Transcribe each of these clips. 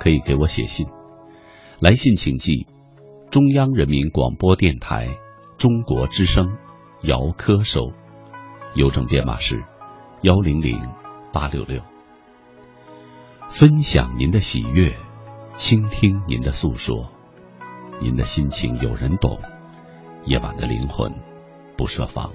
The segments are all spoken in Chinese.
可以给我写信，来信请寄中央人民广播电台中国之声姚科收，邮政编码是幺零零八六六。分享您的喜悦，倾听您的诉说，您的心情有人懂，夜晚的灵魂不设防。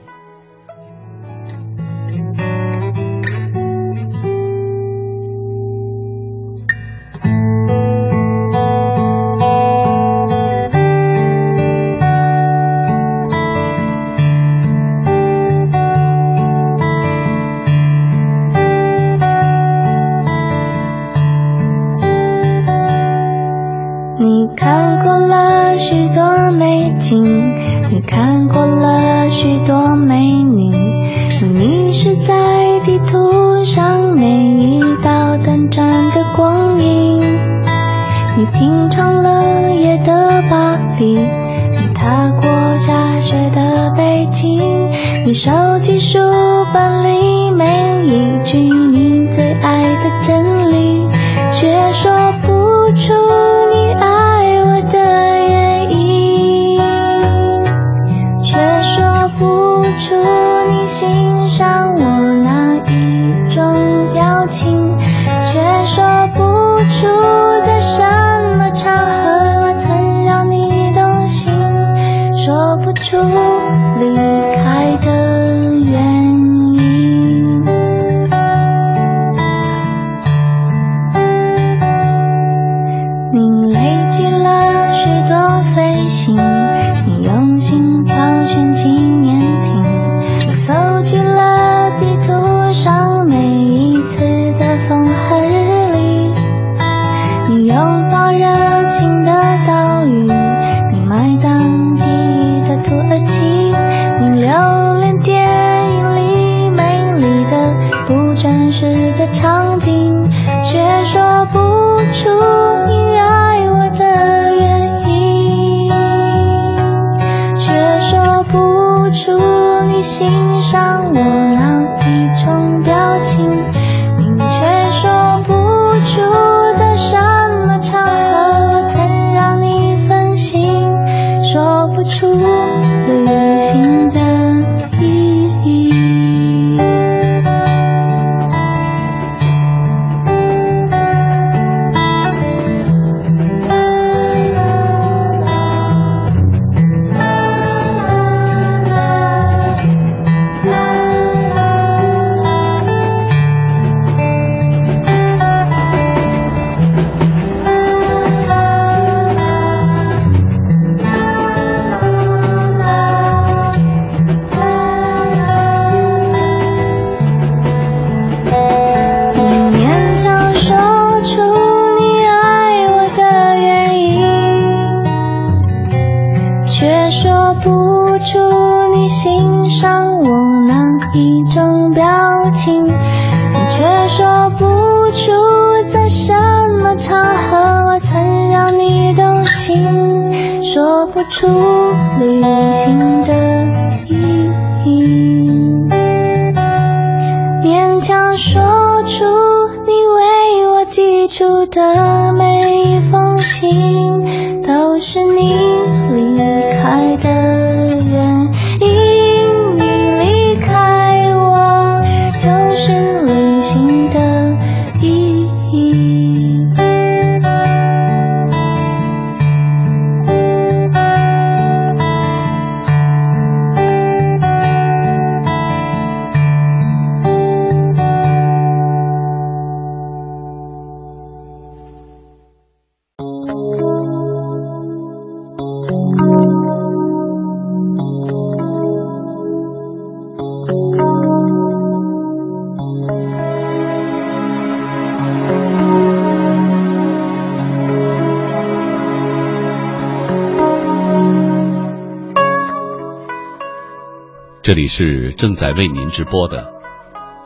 这里是正在为您直播的，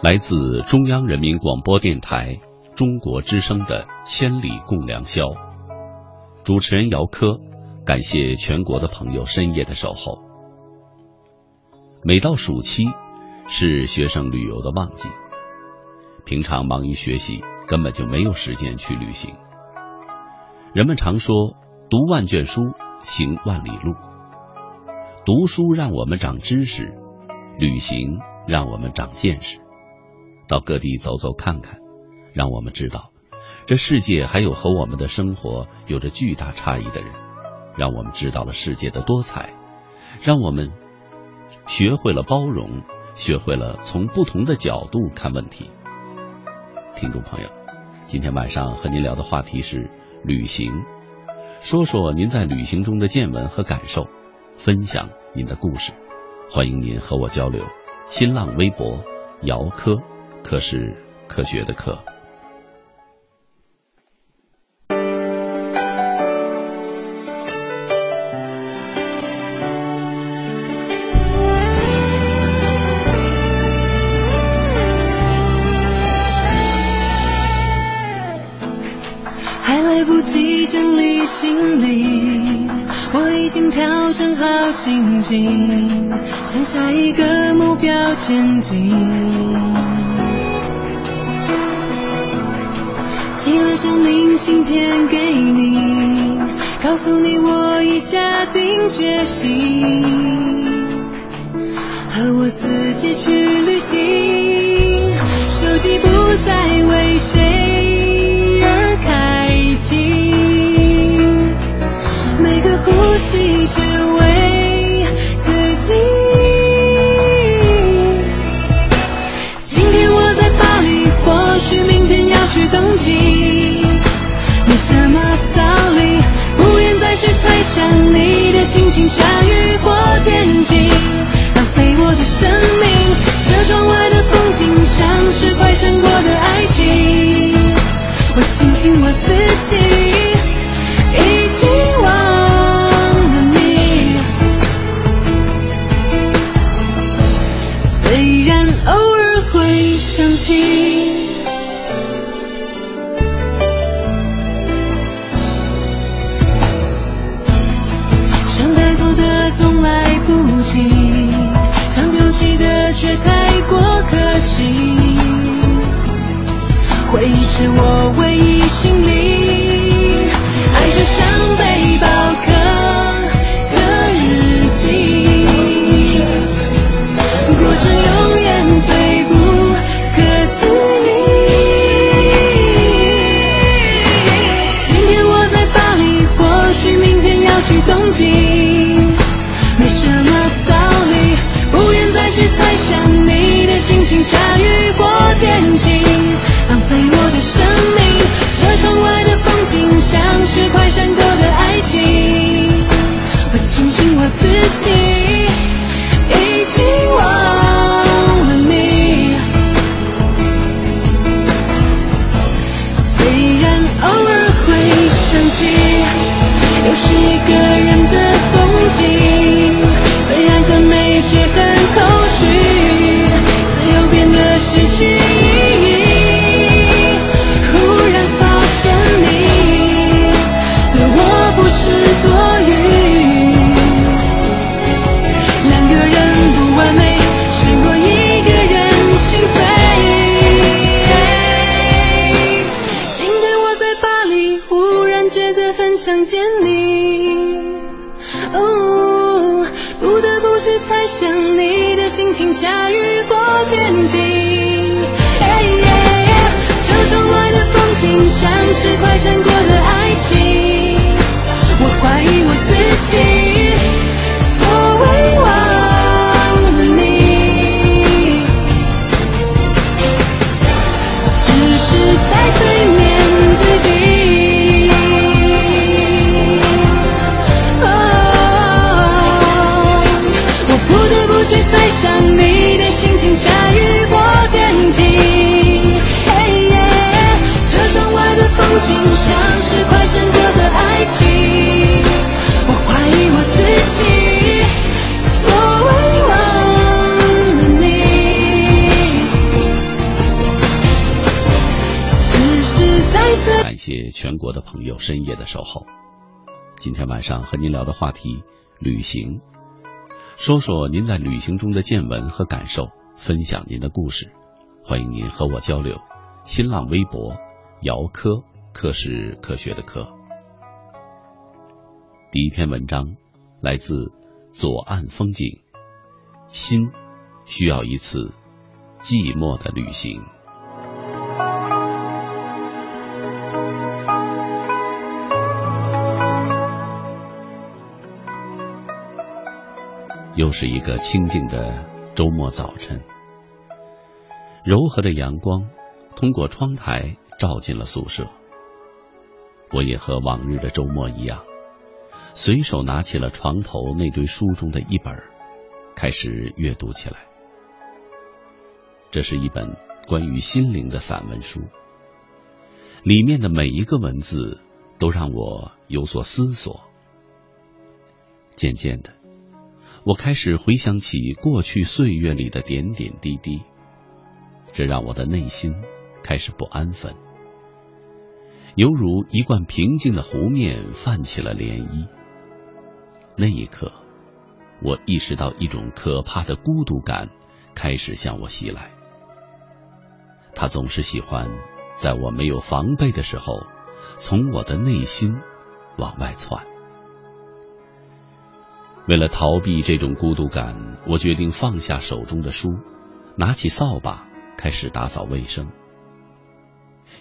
来自中央人民广播电台中国之声的《千里共良宵》，主持人姚科，感谢全国的朋友深夜的守候。每到暑期，是学生旅游的旺季，平常忙于学习，根本就没有时间去旅行。人们常说，读万卷书，行万里路。读书让我们长知识。旅行让我们长见识，到各地走走看看，让我们知道这世界还有和我们的生活有着巨大差异的人，让我们知道了世界的多彩，让我们学会了包容，学会了从不同的角度看问题。听众朋友，今天晚上和您聊的话题是旅行，说说您在旅行中的见闻和感受，分享您的故事。欢迎您和我交流，新浪微博姚科，科是科学的科。还来不及整理行李，我已经调整好心情，向下一个目标前进。寄了张明信片给你，告诉你我已下定决心，和我自己去旅全国的朋友深夜的守候。今天晚上和您聊的话题：旅行，说说您在旅行中的见闻和感受，分享您的故事。欢迎您和我交流。新浪微博：姚科，科是科学的科。第一篇文章来自左岸风景，心需要一次寂寞的旅行。又是一个清静的周末早晨，柔和的阳光通过窗台照进了宿舍。我也和往日的周末一样，随手拿起了床头那堆书中的一本，开始阅读起来。这是一本关于心灵的散文书，里面的每一个文字都让我有所思索。渐渐的。我开始回想起过去岁月里的点点滴滴，这让我的内心开始不安分，犹如一贯平静的湖面泛起了涟漪。那一刻，我意识到一种可怕的孤独感开始向我袭来。他总是喜欢在我没有防备的时候，从我的内心往外窜。为了逃避这种孤独感，我决定放下手中的书，拿起扫把开始打扫卫生。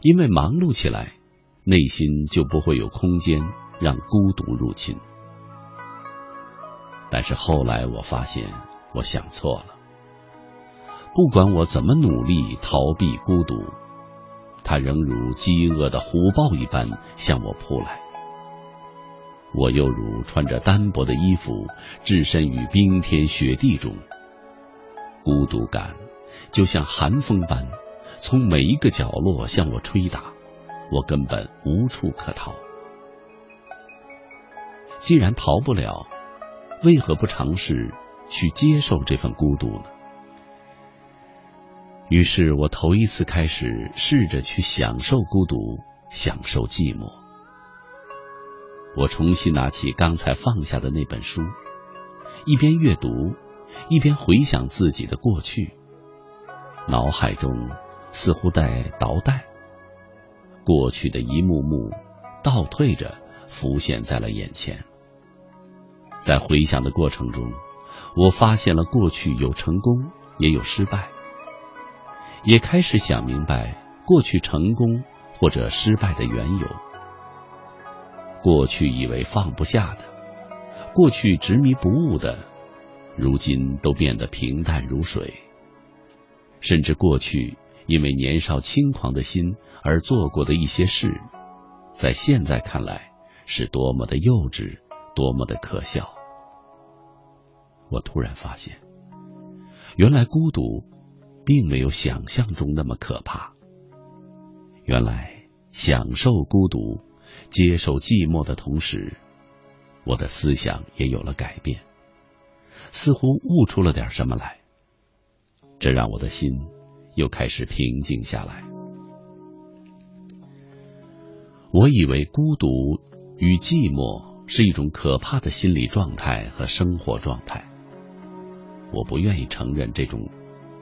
因为忙碌起来，内心就不会有空间让孤独入侵。但是后来我发现，我想错了。不管我怎么努力逃避孤独，它仍如饥饿的虎豹一般向我扑来。我又如穿着单薄的衣服，置身于冰天雪地中。孤独感就像寒风般，从每一个角落向我吹打，我根本无处可逃。既然逃不了，为何不尝试去接受这份孤独呢？于是我头一次开始试着去享受孤独，享受寂寞。我重新拿起刚才放下的那本书，一边阅读，一边回想自己的过去，脑海中似乎在倒带，过去的一幕幕倒退着浮现在了眼前。在回想的过程中，我发现了过去有成功，也有失败，也开始想明白过去成功或者失败的缘由。过去以为放不下的，过去执迷不悟的，如今都变得平淡如水。甚至过去因为年少轻狂的心而做过的一些事，在现在看来是多么的幼稚，多么的可笑。我突然发现，原来孤独并没有想象中那么可怕。原来享受孤独。接受寂寞的同时，我的思想也有了改变，似乎悟出了点什么来。这让我的心又开始平静下来。我以为孤独与寂寞是一种可怕的心理状态和生活状态，我不愿意承认这种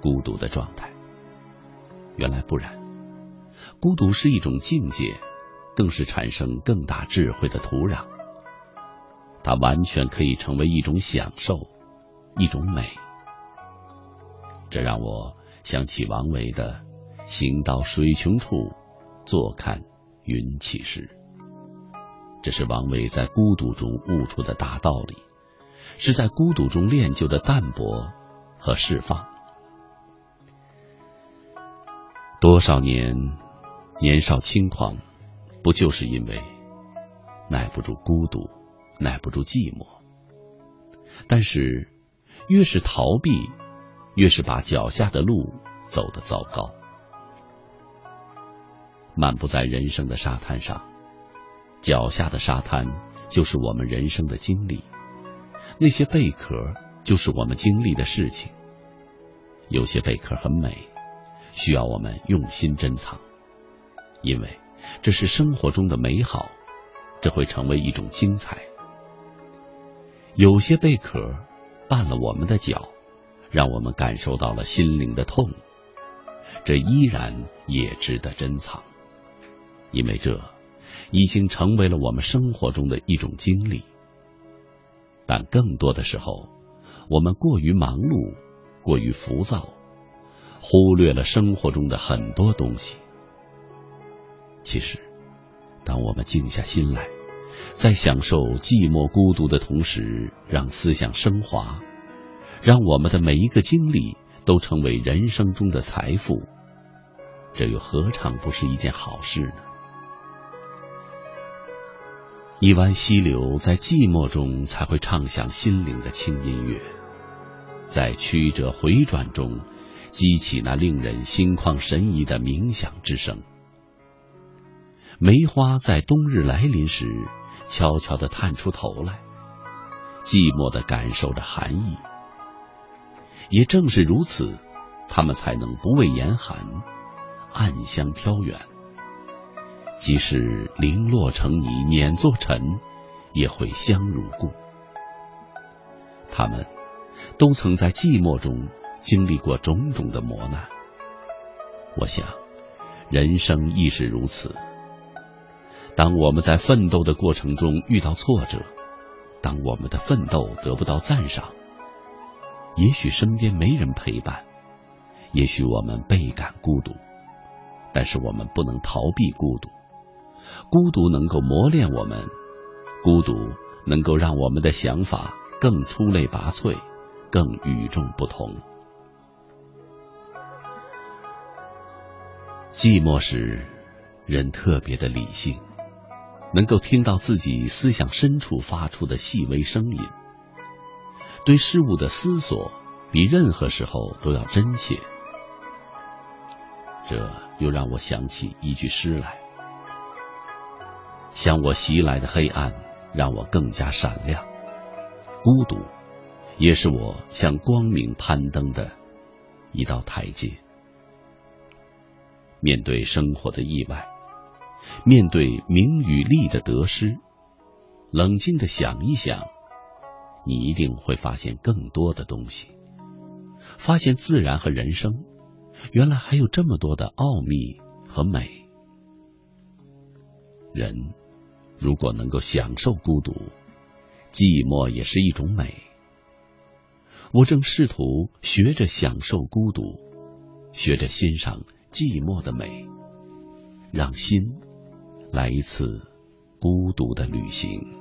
孤独的状态。原来不然，孤独是一种境界。更是产生更大智慧的土壤。它完全可以成为一种享受，一种美。这让我想起王维的“行到水穷处，坐看云起时”。这是王维在孤独中悟出的大道理，是在孤独中练就的淡泊和释放。多少年年少轻狂，不就是因为耐不住孤独，耐不住寂寞？但是越是逃避，越是把脚下的路走得糟糕。漫步在人生的沙滩上，脚下的沙滩就是我们人生的经历，那些贝壳就是我们经历的事情。有些贝壳很美。需要我们用心珍藏，因为这是生活中的美好，这会成为一种精彩。有些贝壳绊了我们的脚，让我们感受到了心灵的痛，这依然也值得珍藏，因为这已经成为了我们生活中的一种经历。但更多的时候，我们过于忙碌，过于浮躁。忽略了生活中的很多东西。其实，当我们静下心来，在享受寂寞孤独的同时，让思想升华，让我们的每一个经历都成为人生中的财富，这又何尝不是一件好事呢？一湾溪流在寂寞中才会唱响心灵的轻音乐，在曲折回转中。激起那令人心旷神怡的冥想之声。梅花在冬日来临时，悄悄的探出头来，寂寞的感受着寒意。也正是如此，它们才能不畏严寒，暗香飘远。即使零落成泥碾作尘，也会香如故。它们都曾在寂寞中。经历过种种的磨难，我想，人生亦是如此。当我们在奋斗的过程中遇到挫折，当我们的奋斗得不到赞赏，也许身边没人陪伴，也许我们倍感孤独，但是我们不能逃避孤独。孤独能够磨练我们，孤独能够让我们的想法更出类拔萃，更与众不同。寂寞时，人特别的理性，能够听到自己思想深处发出的细微声音，对事物的思索比任何时候都要真切。这又让我想起一句诗来：“向我袭来的黑暗，让我更加闪亮；孤独，也是我向光明攀登的一道台阶。”面对生活的意外，面对名与利的得失，冷静的想一想，你一定会发现更多的东西，发现自然和人生原来还有这么多的奥秘和美。人如果能够享受孤独，寂寞也是一种美。我正试图学着享受孤独，学着欣赏。寂寞的美，让心来一次孤独的旅行。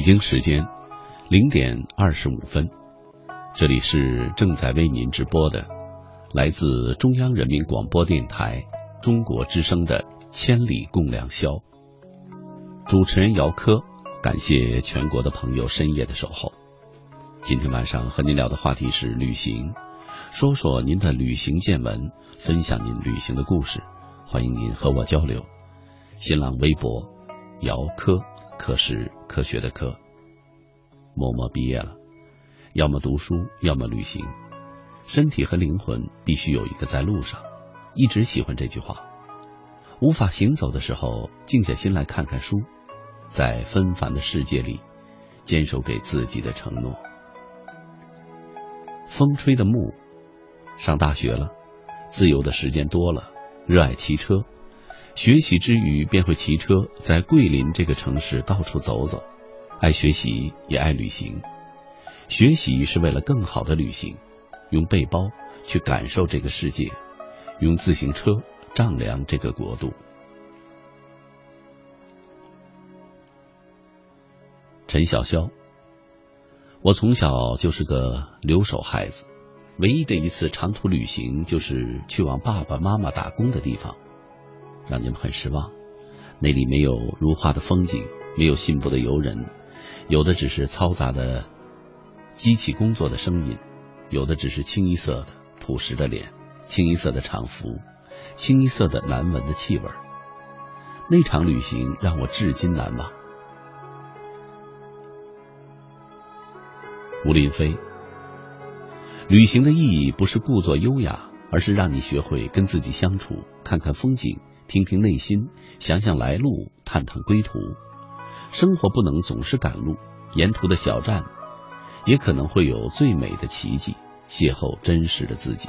北京时间零点二十五分，这里是正在为您直播的来自中央人民广播电台中国之声的《千里共良宵》。主持人姚科，感谢全国的朋友深夜的守候。今天晚上和您聊的话题是旅行，说说您的旅行见闻，分享您旅行的故事，欢迎您和我交流。新浪微博姚科。可是科学的科。默默毕业了，要么读书，要么旅行。身体和灵魂必须有一个在路上。一直喜欢这句话。无法行走的时候，静下心来看看书，在纷繁的世界里，坚守给自己的承诺。风吹的木，上大学了，自由的时间多了，热爱骑车。学习之余，便会骑车在桂林这个城市到处走走，爱学习也爱旅行。学习是为了更好的旅行，用背包去感受这个世界，用自行车丈量这个国度。陈小潇，我从小就是个留守孩子，唯一的一次长途旅行就是去往爸爸妈妈打工的地方。让你们很失望，那里没有如画的风景，没有信步的游人，有的只是嘈杂的机器工作的声音，有的只是清一色的朴实的脸，清一色的长服，清一色的难闻的气味。那场旅行让我至今难忘。吴林飞，旅行的意义不是故作优雅，而是让你学会跟自己相处，看看风景，听听内心，想想来路，探探归途。生活不能总是赶路，沿途的小站，也可能会有最美的奇迹，邂逅真实的自己。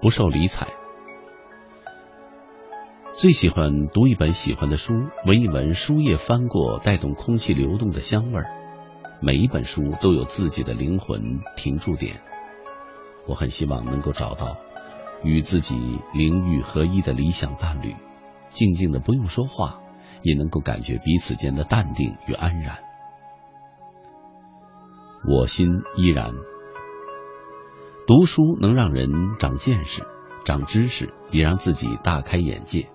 不受理睬，最喜欢读一本喜欢的书，闻一闻书页翻过带动空气流动的香味儿。每一本书都有自己的灵魂停驻点，我很希望能够找到与自己灵域合一的理想伴侣，静静的不用说话，也能够感觉彼此间的淡定与安然。我心依然。读书能让人长见识、长知识，也让自己大开眼界。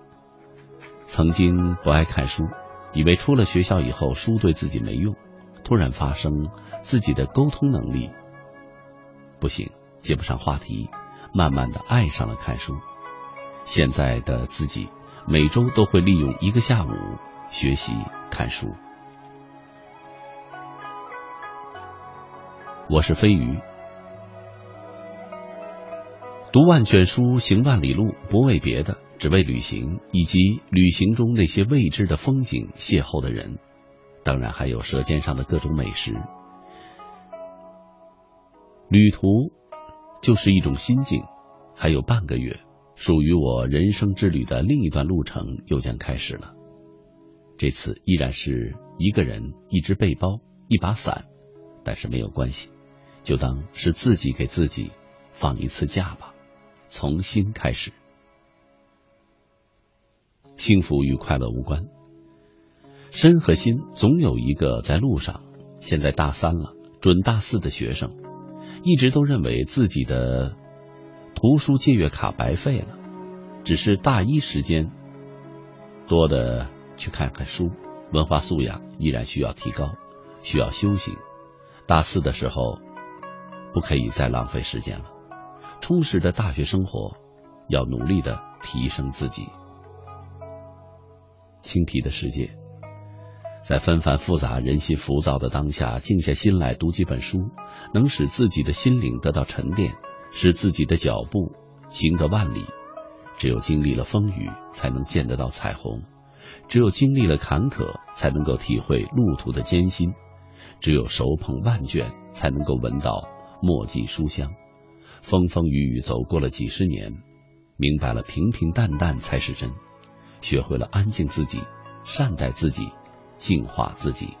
曾经不爱看书，以为出了学校以后书对自己没用，突然发生自己的沟通能力不行，接不上话题，慢慢的爱上了看书。现在的自己每周都会利用一个下午学习看书。我是飞鱼。读万卷书，行万里路，不为别的，只为旅行，以及旅行中那些未知的风景、邂逅的人，当然还有舌尖上的各种美食。旅途就是一种心境，还有半个月，属于我人生之旅的另一段路程又将开始了。这次依然是一个人，一只背包，一把伞，但是没有关系，就当是自己给自己放一次假吧。从新开始，幸福与快乐无关。身和心总有一个在路上。现在大三了，准大四的学生，一直都认为自己的图书借阅卡白费了。只是大一时间多的去看看书，文化素养依然需要提高，需要修行。大四的时候，不可以再浪费时间了。充实的大学生活，要努力的提升自己。青皮的世界，在纷繁复杂、人心浮躁的当下，静下心来读几本书，能使自己的心灵得到沉淀，使自己的脚步行得万里。只有经历了风雨，才能见得到彩虹；只有经历了坎坷，才能够体会路途的艰辛；只有手捧万卷，才能够闻到墨迹书香。风风雨雨走过了几十年，明白了平平淡淡才是真，学会了安静自己，善待自己，净化自己。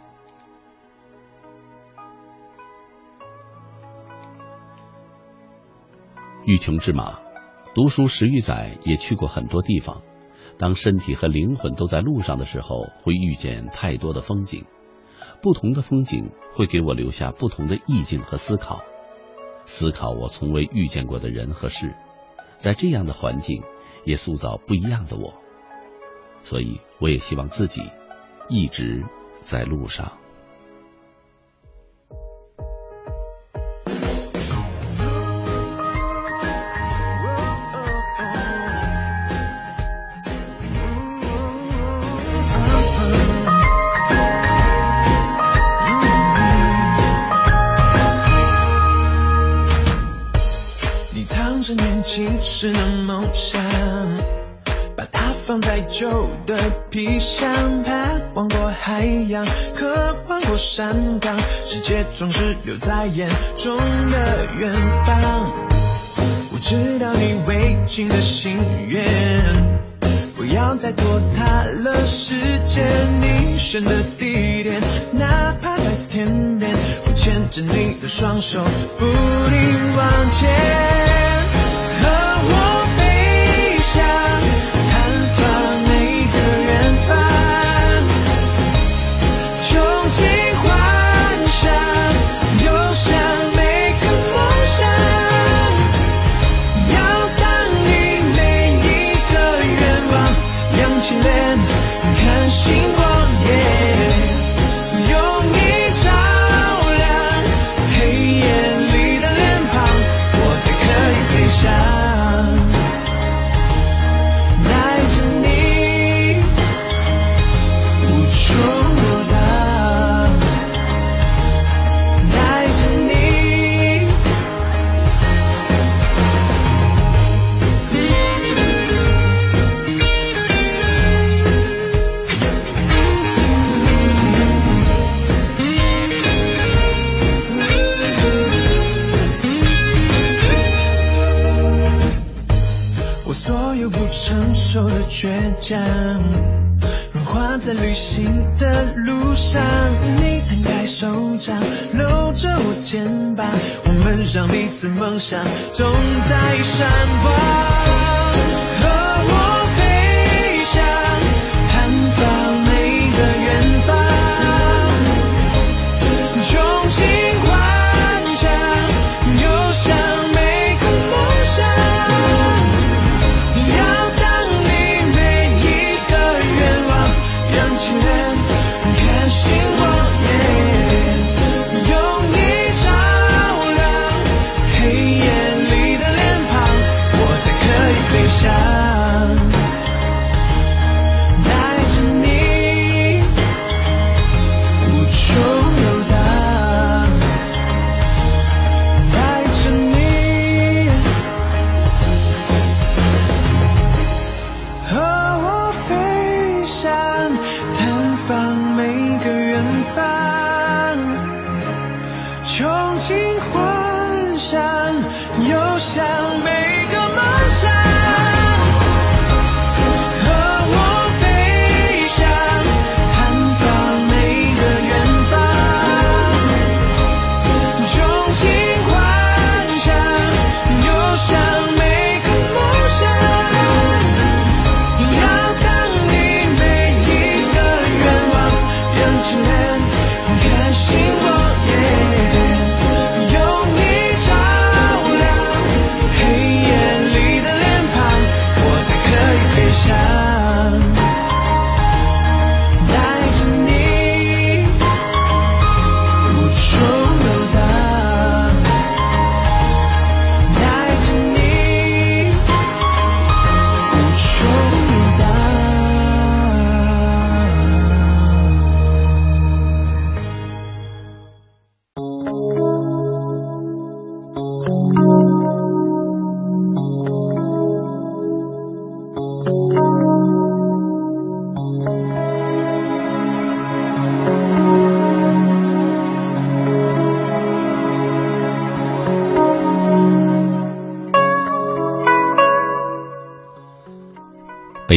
欲穷之马，读书十余载，也去过很多地方。当身体和灵魂都在路上的时候，会遇见太多的风景，不同的风景会给我留下不同的意境和思考。思考我从未遇见过的人和事，在这样的环境也塑造不一样的我，所以我也希望自己一直在路上。旧的皮箱，盼望过海洋，渴望过山岗，世界总是留在眼中的远方。我知道你未尽的心愿，不要再拖沓了时间，你选的地点，哪怕在天边，我牵着你的双手，不停往前。让彼此梦想总在闪光。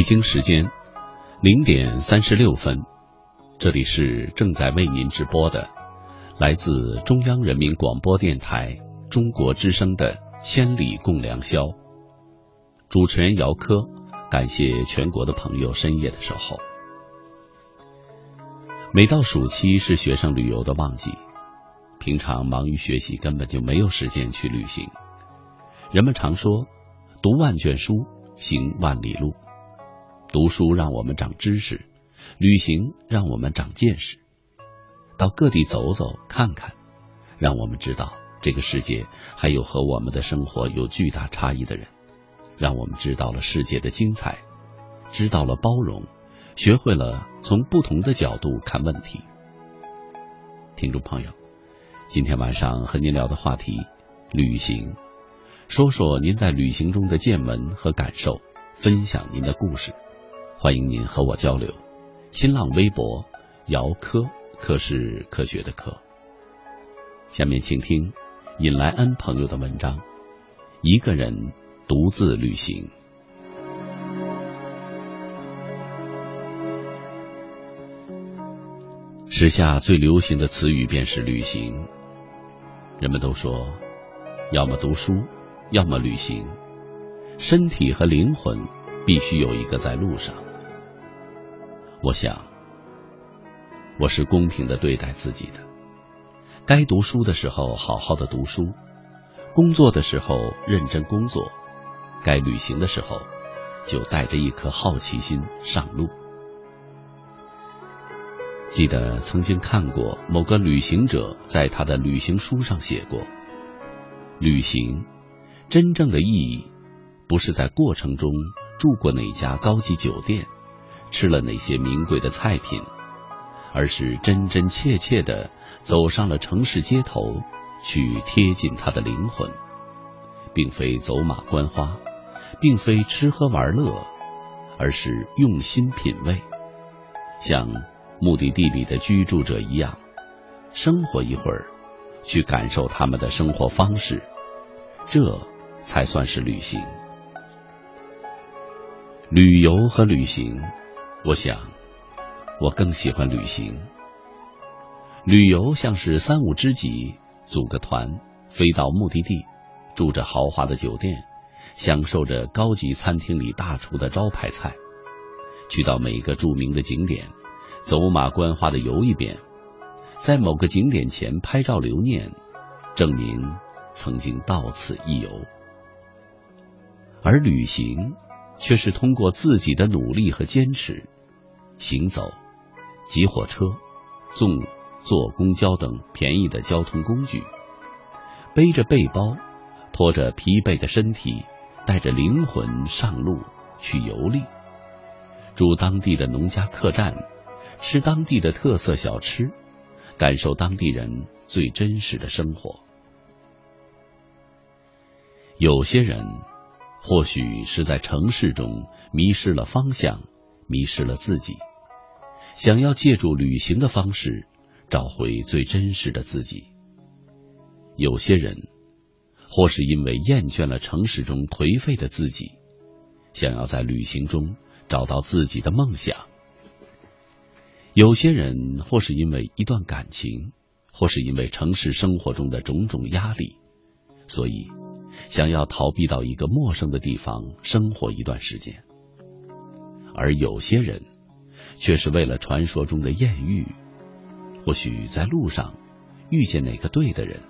北京时间零点三十六分，这里是正在为您直播的来自中央人民广播电台中国之声的《千里共良宵》，主持人姚科，感谢全国的朋友深夜的守候。每到暑期是学生旅游的旺季，平常忙于学习，根本就没有时间去旅行。人们常说，读万卷书，行万里路。读书让我们长知识，旅行让我们长见识，到各地走走看看，让我们知道这个世界还有和我们的生活有巨大差异的人，让我们知道了世界的精彩，知道了包容，学会了从不同的角度看问题。听众朋友，今天晚上和您聊的话题，旅行，说说您在旅行中的见闻和感受，分享您的故事。欢迎您和我交流，新浪微博姚科，科是科学的科。下面请听尹莱恩朋友的文章：一个人独自旅行。时下最流行的词语便是旅行。人们都说，要么读书，要么旅行，身体和灵魂必须有一个在路上。我想，我是公平的对待自己的。该读书的时候好好的读书，工作的时候认真工作，该旅行的时候就带着一颗好奇心上路。记得曾经看过某个旅行者在他的旅行书上写过：旅行真正的意义，不是在过程中住过哪家高级酒店。吃了那些名贵的菜品，而是真真切切的走上了城市街头，去贴近他的灵魂，并非走马观花，并非吃喝玩乐，而是用心品味，像目的地里的居住者一样，生活一会儿，去感受他们的生活方式，这才算是旅行。旅游和旅行，我想，我更喜欢旅行。旅游像是三五知己组个团，飞到目的地，住着豪华的酒店，享受着高级餐厅里大厨的招牌菜，去到每个著名的景点，走马观花的游一遍，在某个景点前拍照留念，证明曾经到此一游。而旅行。却是通过自己的努力和坚持，行走、挤火车、坐坐公交等便宜的交通工具，背着背包，拖着疲惫的身体，带着灵魂上路去游历，住当地的农家客栈，吃当地的特色小吃，感受当地人最真实的生活。有些人。或许是在城市中迷失了方向，迷失了自己，想要借助旅行的方式找回最真实的自己。有些人，或是因为厌倦了城市中颓废的自己，想要在旅行中找到自己的梦想。有些人，或是因为一段感情，或是因为城市生活中的种种压力，所以。想要逃避到一个陌生的地方生活一段时间，而有些人却是为了传说中的艳遇，或许在路上遇见哪个对的人，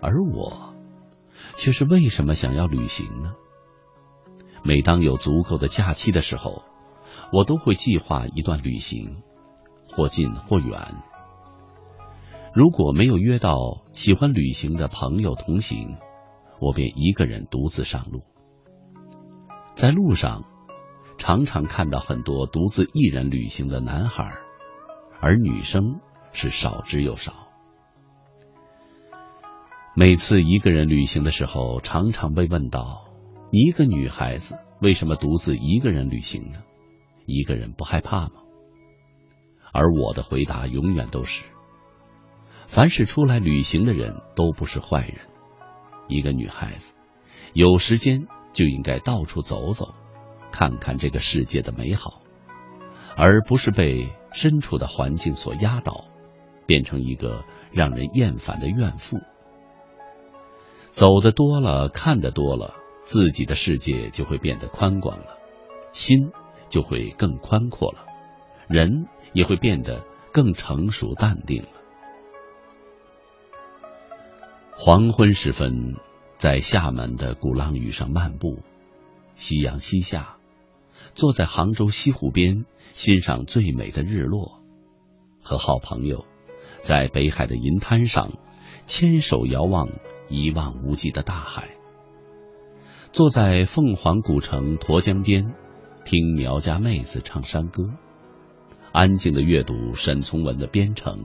而我却是为什么想要旅行呢？每当有足够的假期的时候，我都会计划一段旅行，或近或远。如果没有约到喜欢旅行的朋友同行，我便一个人独自上路。在路上，常常看到很多独自一人旅行的男孩，而女生是少之又少。每次一个人旅行的时候，常常被问到：“一个女孩子为什么独自一个人旅行呢？一个人不害怕吗？”而我的回答永远都是。凡是出来旅行的人都不是坏人。一个女孩子有时间就应该到处走走，看看这个世界的美好，而不是被身处的环境所压倒，变成一个让人厌烦的怨妇。走的多了，看的多了，自己的世界就会变得宽广了，心就会更宽阔了，人也会变得更成熟淡定了。黄昏时分，在厦门的鼓浪屿上漫步，夕阳西下，坐在杭州西湖边欣赏最美的日落，和好朋友在北海的银滩上牵手遥望一望无际的大海，坐在凤凰古城沱江边听苗家妹子唱山歌，安静的阅读沈从文的《边城》。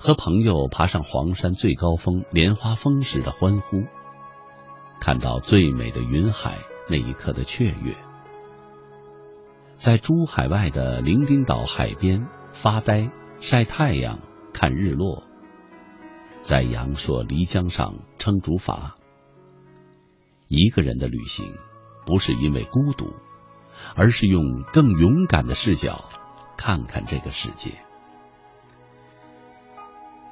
和朋友爬上黄山最高峰莲花峰时的欢呼，看到最美的云海那一刻的雀跃，在珠海外的伶仃岛海边发呆晒太阳看日落，在阳朔漓江上撑竹筏。一个人的旅行，不是因为孤独，而是用更勇敢的视角看看这个世界。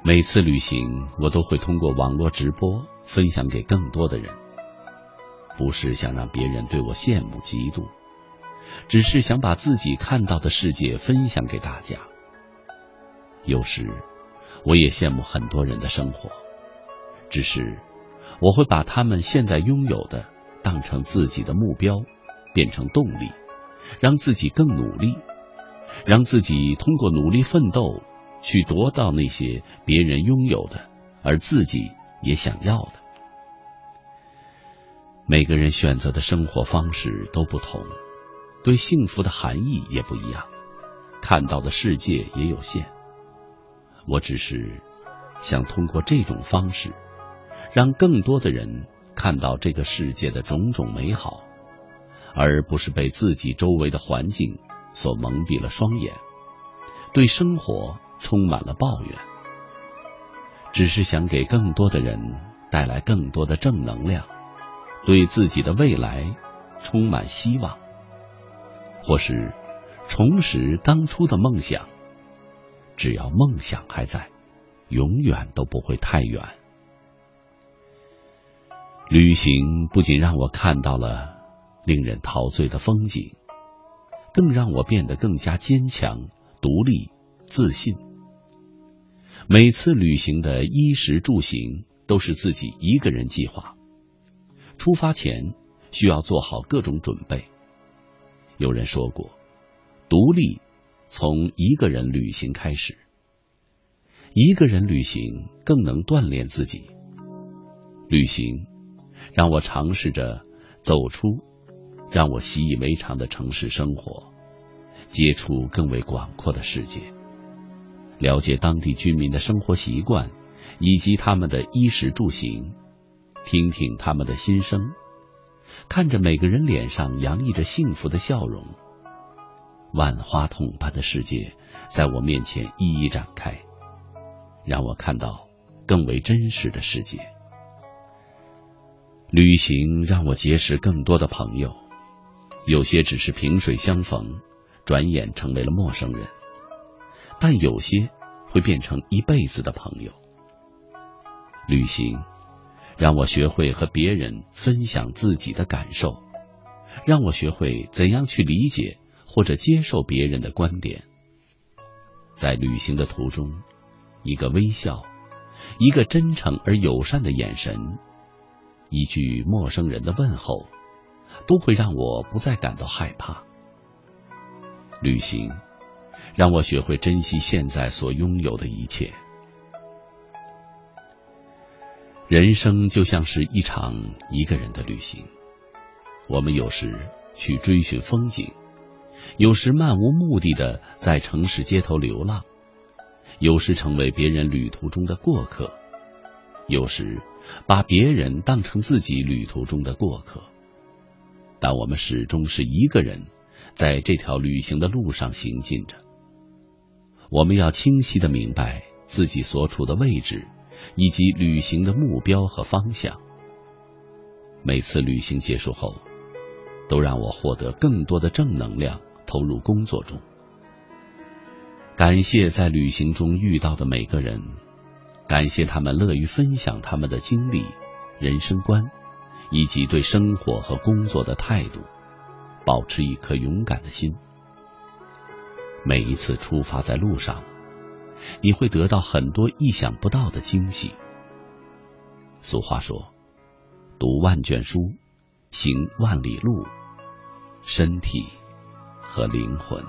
每次旅行，我都会通过网络直播分享给更多的人，不是想让别人对我羡慕嫉妒，只是想把自己看到的世界分享给大家。有时，我也羡慕很多人的生活，只是我会把他们现在拥有的当成自己的目标，变成动力，让自己更努力，让自己通过努力奋斗。去夺到那些别人拥有的，而自己也想要的。每个人选择的生活方式都不同，对幸福的含义也不一样，看到的世界也有限。我只是想通过这种方式，让更多的人看到这个世界的种种美好，而不是被自己周围的环境所蒙蔽了双眼，对生活。充满了抱怨，只是想给更多的人带来更多的正能量，对自己的未来充满希望，或是重拾当初的梦想。只要梦想还在，永远都不会太远。旅行不仅让我看到了令人陶醉的风景，更让我变得更加坚强、独立、自信。每次旅行的衣食住行都是自己一个人计划，出发前需要做好各种准备。有人说过，独立从一个人旅行开始，一个人旅行更能锻炼自己。旅行让我尝试着走出让我习以为常的城市生活，接触更为广阔的世界。了解当地居民的生活习惯，以及他们的衣食住行，听听他们的心声，看着每个人脸上洋溢着幸福的笑容，万花筒般的世界在我面前一一展开，让我看到更为真实的世界。旅行让我结识更多的朋友，有些只是萍水相逢，转眼成为了陌生人。但有些会变成一辈子的朋友。旅行让我学会和别人分享自己的感受，让我学会怎样去理解或者接受别人的观点。在旅行的途中，一个微笑，一个真诚而友善的眼神，一句陌生人的问候，都会让我不再感到害怕。旅行。让我学会珍惜现在所拥有的一切。人生就像是一场一个人的旅行，我们有时去追寻风景，有时漫无目的的在城市街头流浪，有时成为别人旅途中的过客，有时把别人当成自己旅途中的过客，但我们始终是一个人在这条旅行的路上行进着。我们要清晰的明白自己所处的位置，以及旅行的目标和方向。每次旅行结束后，都让我获得更多的正能量，投入工作中。感谢在旅行中遇到的每个人，感谢他们乐于分享他们的经历、人生观，以及对生活和工作的态度，保持一颗勇敢的心。每一次出发在路上，你会得到很多意想不到的惊喜。俗话说：“读万卷书，行万里路，身体和灵魂。”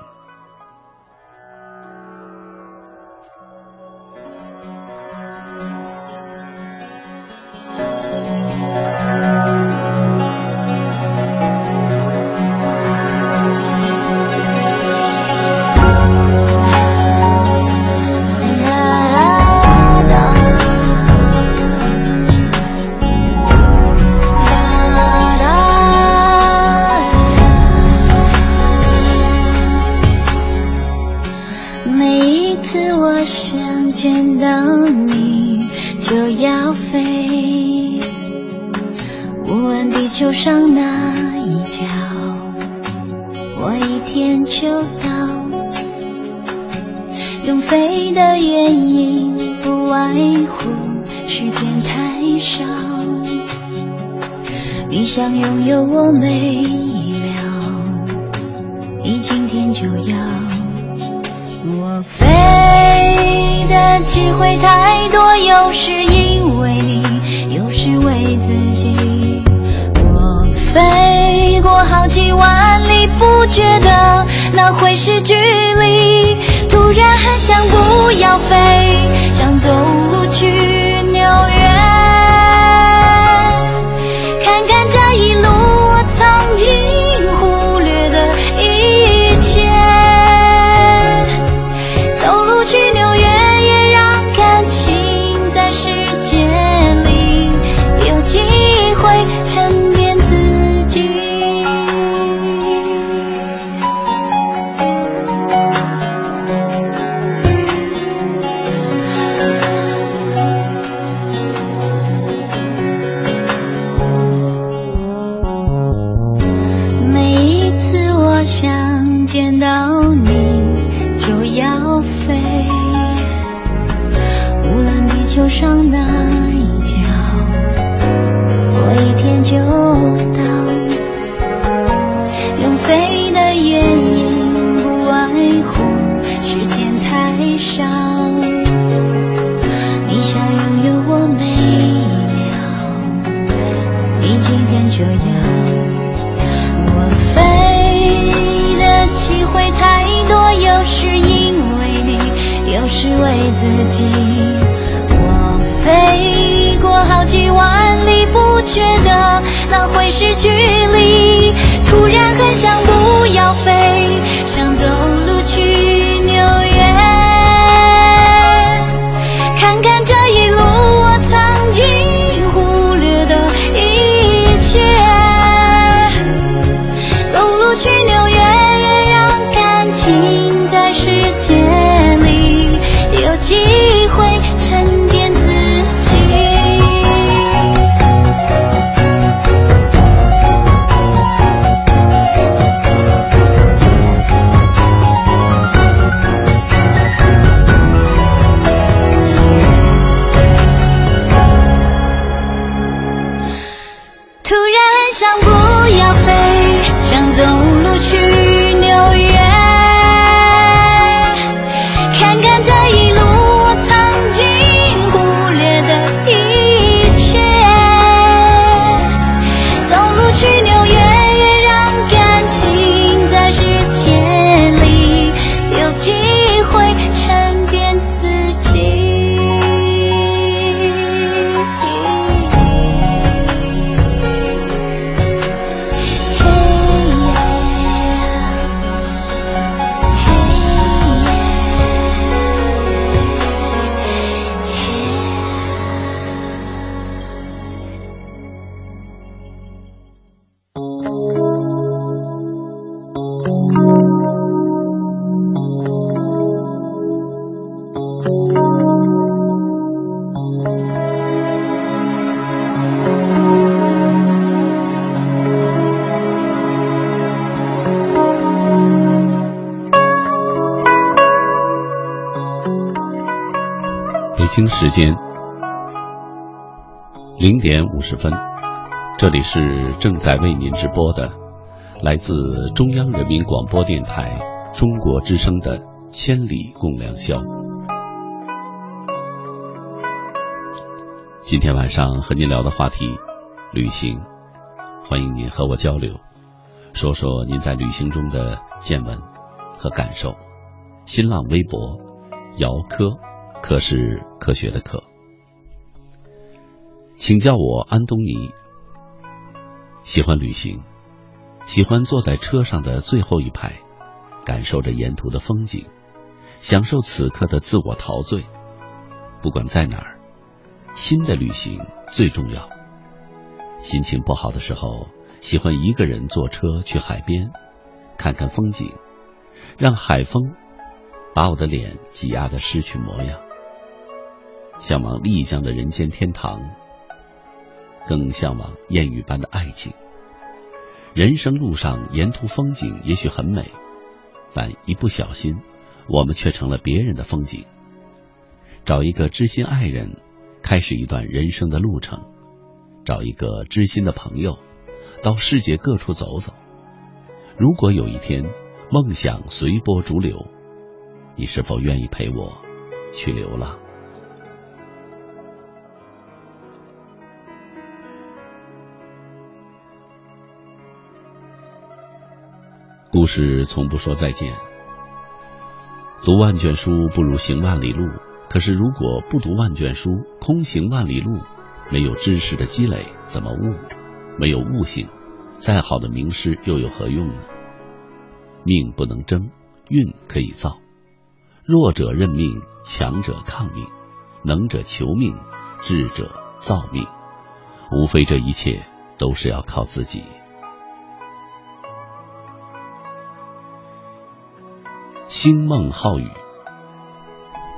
时间零点五十分，这里是正在为您直播的，来自中央人民广播电台中国之声的《千里共良宵》。今天晚上和您聊的话题，旅行，欢迎您和我交流，说说您在旅行中的见闻和感受。新浪微博，姚科。科是科学的科，请叫我安东尼。喜欢旅行，喜欢坐在车上的最后一排，感受着沿途的风景，享受此刻的自我陶醉。不管在哪儿，新的旅行最重要。心情不好的时候，喜欢一个人坐车去海边，看看风景，让海风把我的脸挤压的失去模样。向往丽江的人间天堂，更向往艳遇般的爱情。人生路上，沿途风景也许很美，但一不小心，我们却成了别人的风景。找一个知心爱人，开始一段人生的路程；找一个知心的朋友，到世界各处走走。如果有一天梦想随波逐流，你是否愿意陪我去流浪？故事从不说再见。读万卷书不如行万里路。可是如果不读万卷书，空行万里路，没有知识的积累，怎么悟？没有悟性，再好的名师又有何用呢？命不能争，运可以造。弱者认命，强者抗命，能者求命，智者造命。无非这一切都是要靠自己。星梦浩宇，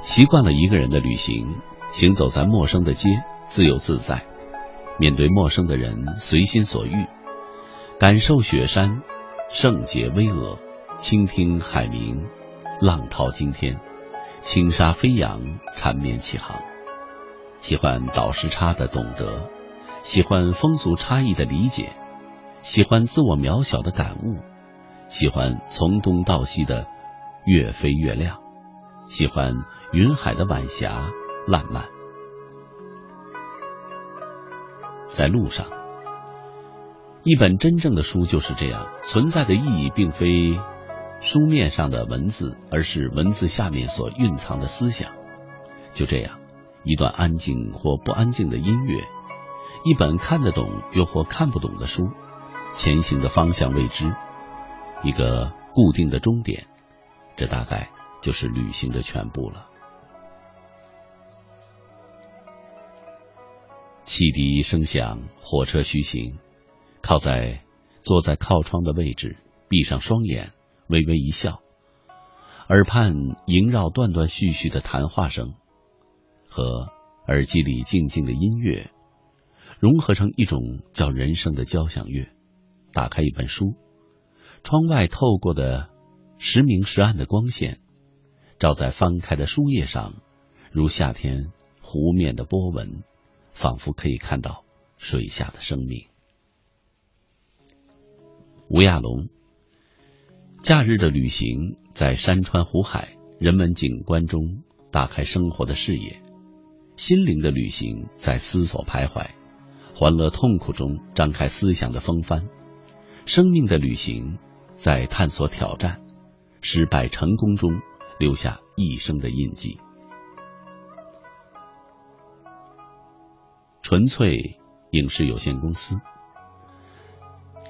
习惯了一个人的旅行，行走在陌生的街，自由自在，面对陌生的人，随心所欲，感受雪山圣洁巍峨，倾听海鸣，浪涛惊天，轻纱飞扬，缠绵起航。喜欢倒时差的懂得，喜欢风俗差异的理解，喜欢自我渺小的感悟，喜欢从东到西的越飞越亮，喜欢云海的晚霞烂漫。在路上，一本真正的书就是这样，存在的意义并非书面上的文字，而是文字下面所蕴藏的思想。就这样。一段安静或不安静的音乐，一本看得懂又或看不懂的书，前行的方向未知，一个固定的终点，这大概就是旅行的全部了。汽笛声响，火车徐行，靠在坐在靠窗的位置，闭上双眼，微微一笑，耳畔萦绕断断续续的谈话声。和耳机里静静的音乐融合成一种叫人生的交响乐。打开一本书，窗外透过的时明时暗的光线，照在翻开的书页上，如夏天湖面的波纹，仿佛可以看到水下的生命。吴亚龙，假日的旅行，在山川湖海、人文景观中打开生活的视野。心灵的旅行在思索徘徊，欢乐痛苦中张开思想的风帆；生命的旅行在探索挑战，失败成功中留下一生的印记。纯粹影视有限公司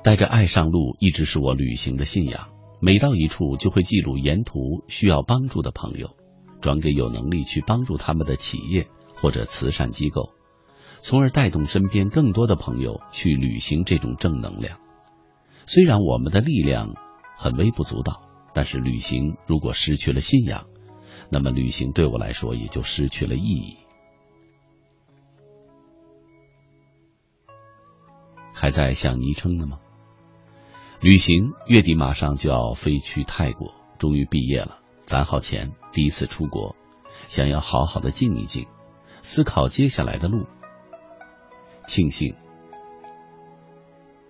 带着爱上路，一直是我旅行的信仰。每到一处，就会记录沿途需要帮助的朋友，转给有能力去帮助他们的企业。或者慈善机构，从而带动身边更多的朋友去履行这种正能量。虽然我们的力量很微不足道，但是旅行如果失去了信仰，那么旅行对我来说也就失去了意义。还在想昵称呢吗？旅行月底马上就要飞去泰国，终于毕业了，攒好钱，第一次出国，想要好好的静一静。思考接下来的路，庆幸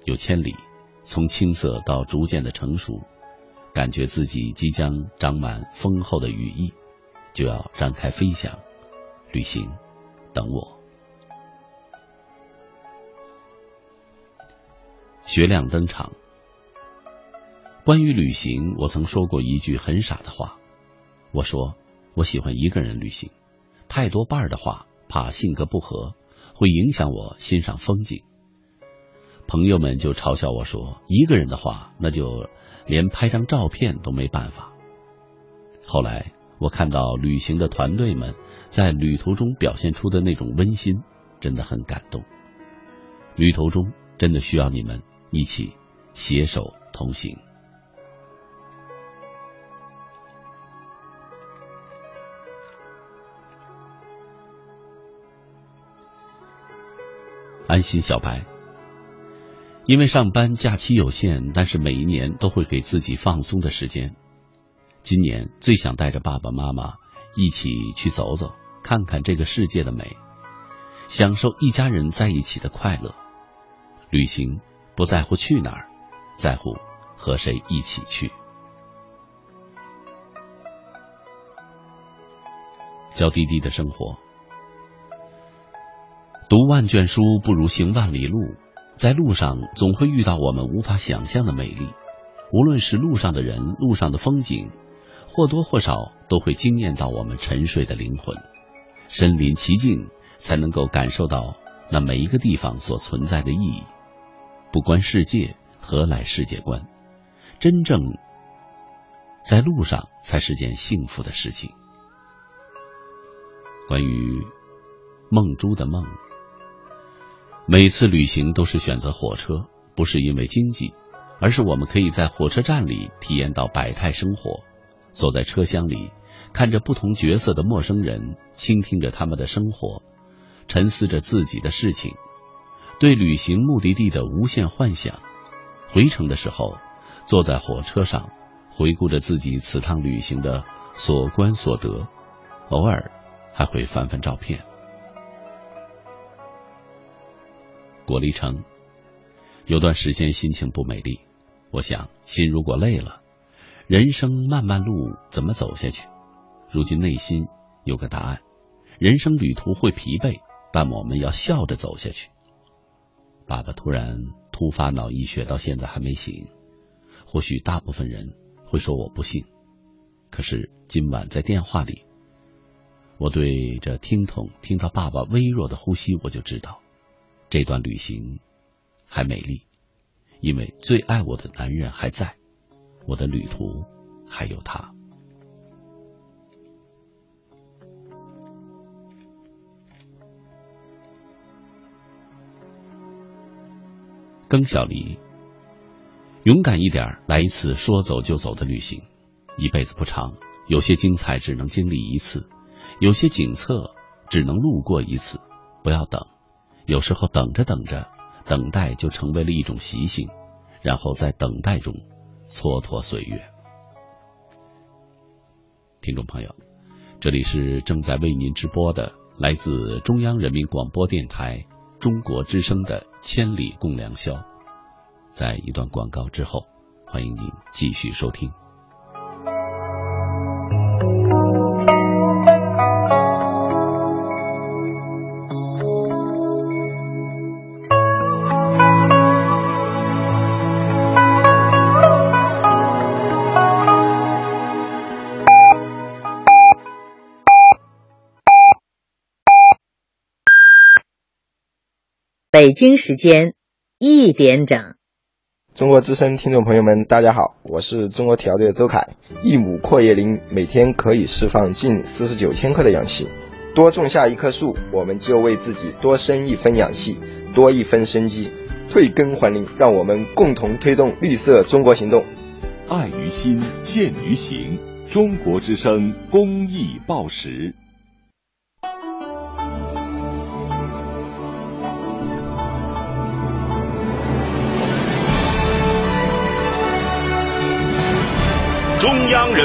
有千里，从青涩到逐渐的成熟，感觉自己即将长满丰厚的羽翼，就要展开飞翔。旅行，等我。学亮登场。关于旅行，我曾说过一句很傻的话，我说我喜欢一个人旅行，太多伴儿的话。怕性格不合会影响我欣赏风景，朋友们就嘲笑我说：“一个人的话，那就连拍张照片都没办法。”后来我看到旅行的团队们在旅途中表现出的那种温馨，真的很感动。旅途中真的需要你们一起携手同行。安心小白，因为上班假期有限，但是每一年都会给自己放松的时间。今年最想带着爸爸妈妈一起去走走，看看这个世界的美，享受一家人在一起的快乐。旅行不在乎去哪儿，在乎和谁一起去。娇滴滴的生活。读万卷书不如行万里路，在路上总会遇到我们无法想象的美丽。无论是路上的人，路上的风景，或多或少都会惊艳到我们沉睡的灵魂。身临其境，才能够感受到那每一个地方所存在的意义。不观世界，何来世界观？真正在路上，才是件幸福的事情。关于梦珠的梦。每次旅行都是选择火车，不是因为经济，而是我们可以在火车站里体验到百态生活。坐在车厢里，看着不同角色的陌生人，倾听着他们的生活，沉思着自己的事情，对旅行目的地的无限幻想。回程的时候，坐在火车上，回顾着自己此趟旅行的所观所得，偶尔还会翻翻照片。果粒橙。有段时间心情不美丽，我想，心如果累了，人生漫漫路怎么走下去？如今内心有个答案：人生旅途会疲惫，但我们要笑着走下去。爸爸突然突发脑溢血，到现在还没醒。或许大部分人会说我不幸，可是今晚在电话里，我对着听筒听到爸爸微弱的呼吸，我就知道这段旅行还美丽，因为最爱我的男人还在，我的旅途还有他。更小黎。勇敢一点，来一次说走就走的旅行。一辈子不长，有些精彩只能经历一次，有些景色只能路过一次。不要等，有时候等着等着，等待就成为了一种习性，然后在等待中蹉跎岁月。听众朋友，这里是正在为您直播的来自中央人民广播电台中国之声的《千里共良宵》。在一段广告之后，欢迎您继续收听。北京时间一点整。中国之声听众朋友们，大家好，我是中国体操队的周凯。一亩阔叶林每天可以释放近四十九千克的氧气，多种下一棵树，我们就为自己多生一分氧气，多一分生机。退耕还林，让我们共同推动绿色中国行动。爱于心，见于行。中国之声公益报时。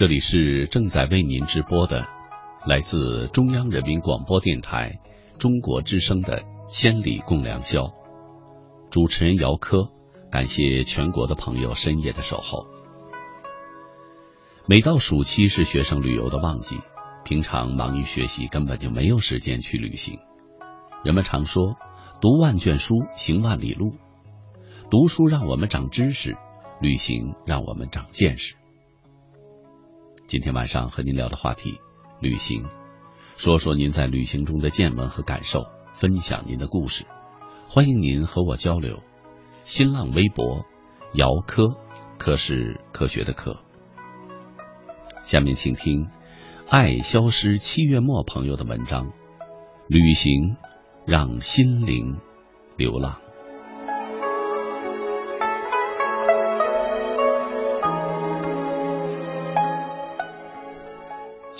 这里是正在为您直播的来自中央人民广播电台中国之声的《千里共良宵》，主持人姚科，感谢全国的朋友深夜的守候。每到暑期是学生旅游的旺季，平常忙于学习，根本就没有时间去旅行。人们常说，读万卷书，行万里路。读书让我们长知识。旅行让我们长见识。今天晚上和您聊的话题，旅行，说说您在旅行中的见闻和感受，分享您的故事，欢迎您和我交流。新浪微博，姚科，科是科学的科。下面请听爱消失七月末朋友的文章：旅行让心灵流浪。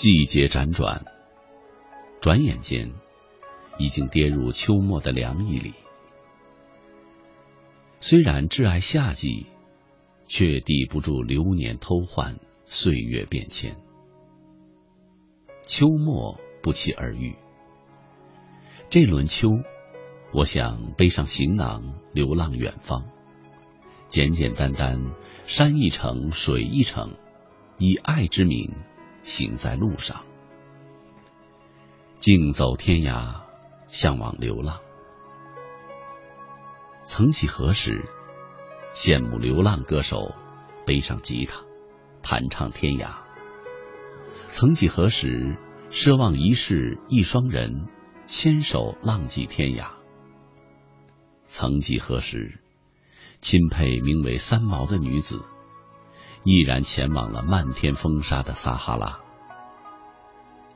季节辗转，转眼间已经跌入秋末的凉意里。虽然挚爱夏季，却抵不住流年偷换，岁月变迁。秋末不期而遇，这轮秋，我想背上行囊，流浪远方。简简单单，山一程，水一程，以爱之名。行在路上，竞走天涯，向往流浪。曾几何时，羡慕流浪歌手背上吉他，弹唱天涯；曾几何时，奢望一世一双人牵手浪迹天涯；曾几何时，钦佩名为三毛的女子，毅然前往了漫天风沙的撒哈拉。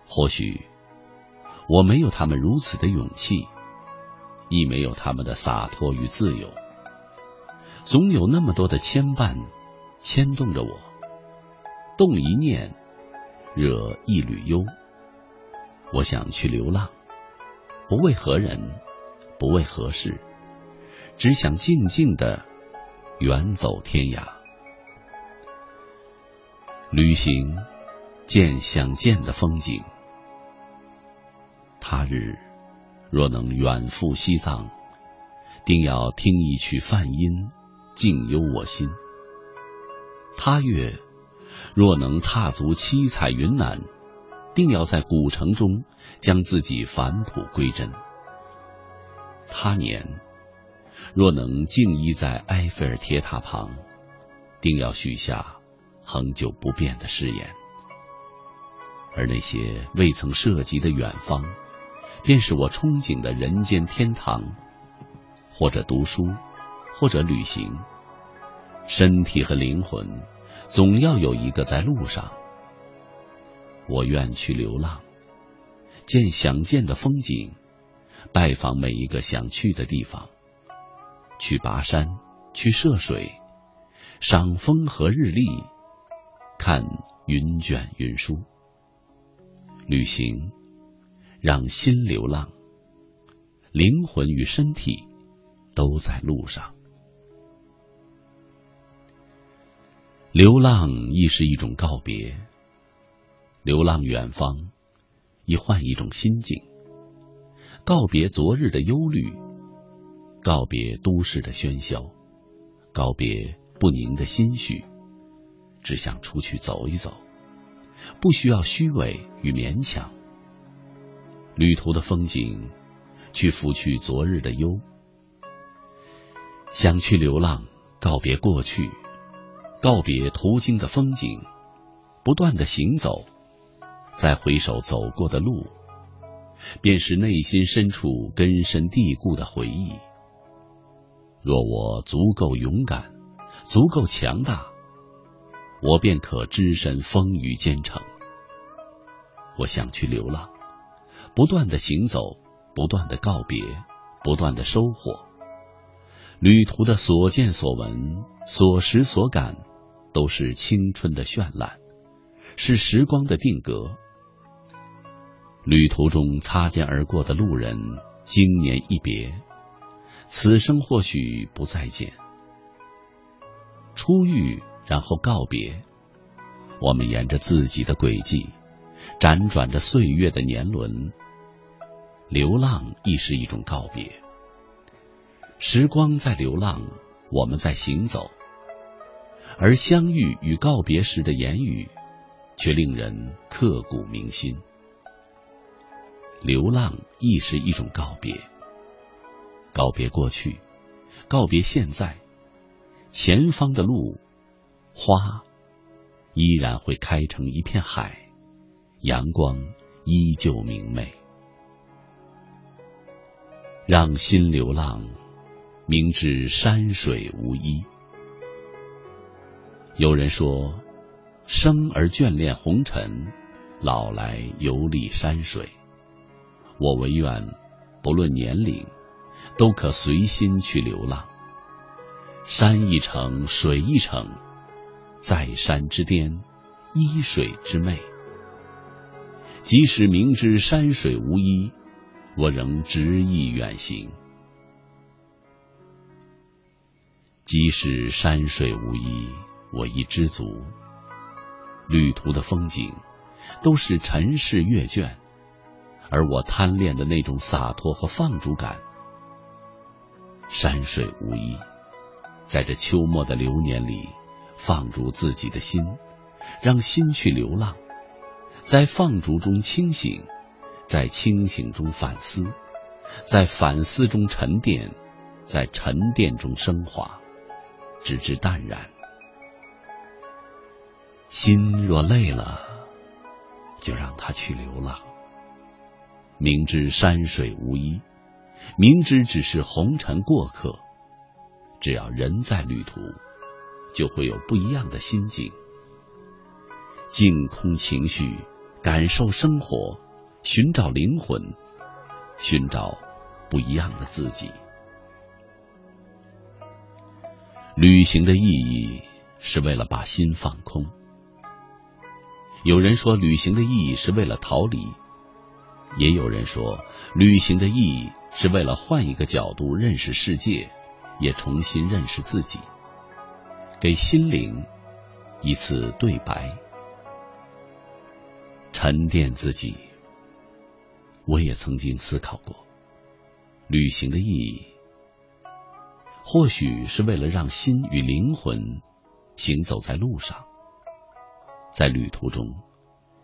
或许我没有他们如此的勇气，亦没有他们的洒脱与自由。总有那么多的牵绊牵动着我，动一念，惹一缕忧。我想去流浪，不为何人，不为何事，只想静静的远走天涯。旅行，见想见的风景。他日若能远赴西藏，定要听一曲梵音，静幽我心。他月若能踏足七彩云南，定要在古城中将自己返璞归真。他年若能静依在埃菲尔铁塔旁，定要许下恒久不变的誓言。而那些未曾涉及的远方。便是我憧憬的人间天堂，或者读书，或者旅行。身体和灵魂，总要有一个在路上。我愿去流浪，见想见的风景，拜访每一个想去的地方，去跋山，去涉水，赏风和日丽，看云卷云舒，旅行。让心流浪，灵魂与身体都在路上。流浪亦是一种告别，流浪远方，亦换一种心境。告别昨日的忧虑，告别都市的喧嚣，告别不宁的心绪，只想出去走一走，不需要虚伪与勉强。旅途的风景，去拂去昨日的忧；想去流浪，告别过去，告别途经的风景，不断的行走，再回首走过的路，便是内心深处根深蒂固的回忆。若我足够勇敢，足够强大，我便可只身风雨兼程。我想去流浪。不断的行走，不断的告别，不断的收获。旅途的所见所闻、所识所感，都是青春的绚烂，是时光的定格。旅途中擦肩而过的路人，经年一别，此生或许不再见。初遇，然后告别，我们沿着自己的轨迹，辗转着岁月的年轮。流浪亦是一种告别，时光在流浪，我们在行走，而相遇与告别时的言语，却令人刻骨铭心。流浪亦是一种告别，告别过去，告别现在，前方的路，花依然会开成一片海，阳光依旧明媚。让心流浪，明知山水无依。有人说，生而眷恋红尘，老来游历山水。我唯愿，不论年龄，都可随心去流浪。山一程，水一程，在山之巅，依水之媚。即使明知山水无依。我仍执意远行，即使山水无依，我亦知足。旅途的风景都是尘世阅卷，而我贪恋的那种洒脱和放逐感。山水无依，在这秋末的流年里，放逐自己的心，让心去流浪，在放逐中清醒。在清醒中反思，在反思中沉淀，在沉淀中升华，直至淡然。心若累了，就让它去流浪。明知山水无依，明知只是红尘过客，只要人在旅途，就会有不一样的心境。净空情绪，感受生活，寻找灵魂，寻找不一样的自己。旅行的意义是为了把心放空。有人说，旅行的意义是为了逃离；也有人说，旅行的意义是为了换一个角度认识世界，也重新认识自己，给心灵一次对白。沉淀自己，我也曾经思考过，旅行的意义，或许是为了让心与灵魂行走在路上，在旅途中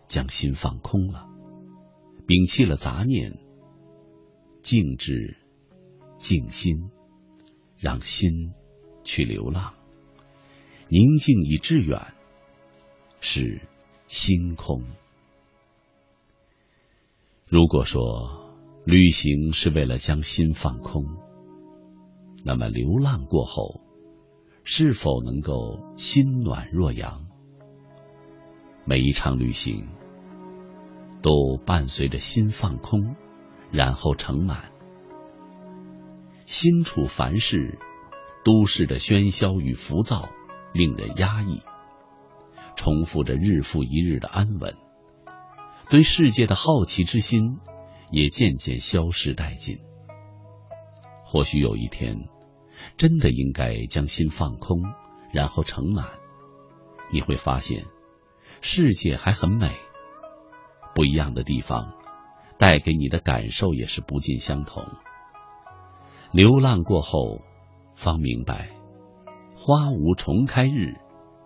将心放空了，摒弃了杂念，静志静心，让心去流浪，宁静以致远，是心空。如果说旅行是为了将心放空，那么流浪过后，是否能够心暖若阳？每一场旅行都伴随着心放空，然后盛满。心处凡事，都市的喧嚣与浮躁令人压抑，重复着日复一日的安稳。对世界的好奇之心也渐渐消失殆尽。或许有一天，真的应该将心放空，然后盛满，你会发现世界还很美。不一样的地方，带给你的感受也是不尽相同。流浪过后，方明白，花无重开日，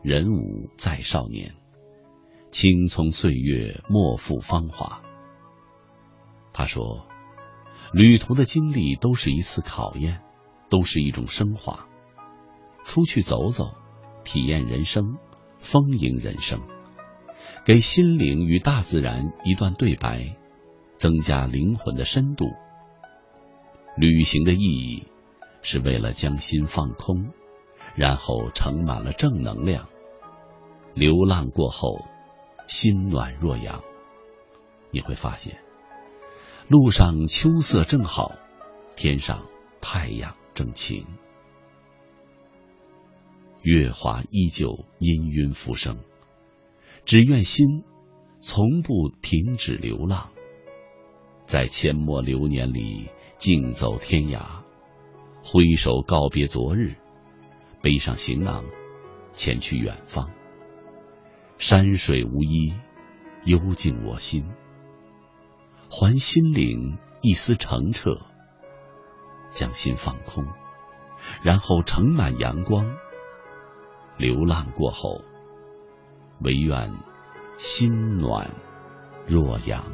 人无再少年。青葱岁月莫负芳华。他说：“旅途的经历都是一次考验，都是一种升华。出去走走，体验人生，丰盈人生，给心灵与大自然一段对白，增加灵魂的深度。旅行的意义是为了将心放空，然后盛满了正能量。流浪过后。”心暖若阳，你会发现，路上秋色正好，天上太阳正晴，月华依旧氤氲浮生。只愿心从不停止流浪，在阡陌流年里竞走天涯，挥手告别昨日，背上行囊，前去远方。山水无依，幽静我心，还心灵一丝澄澈，将心放空，然后盛满阳光。流浪过后，唯愿心暖若阳。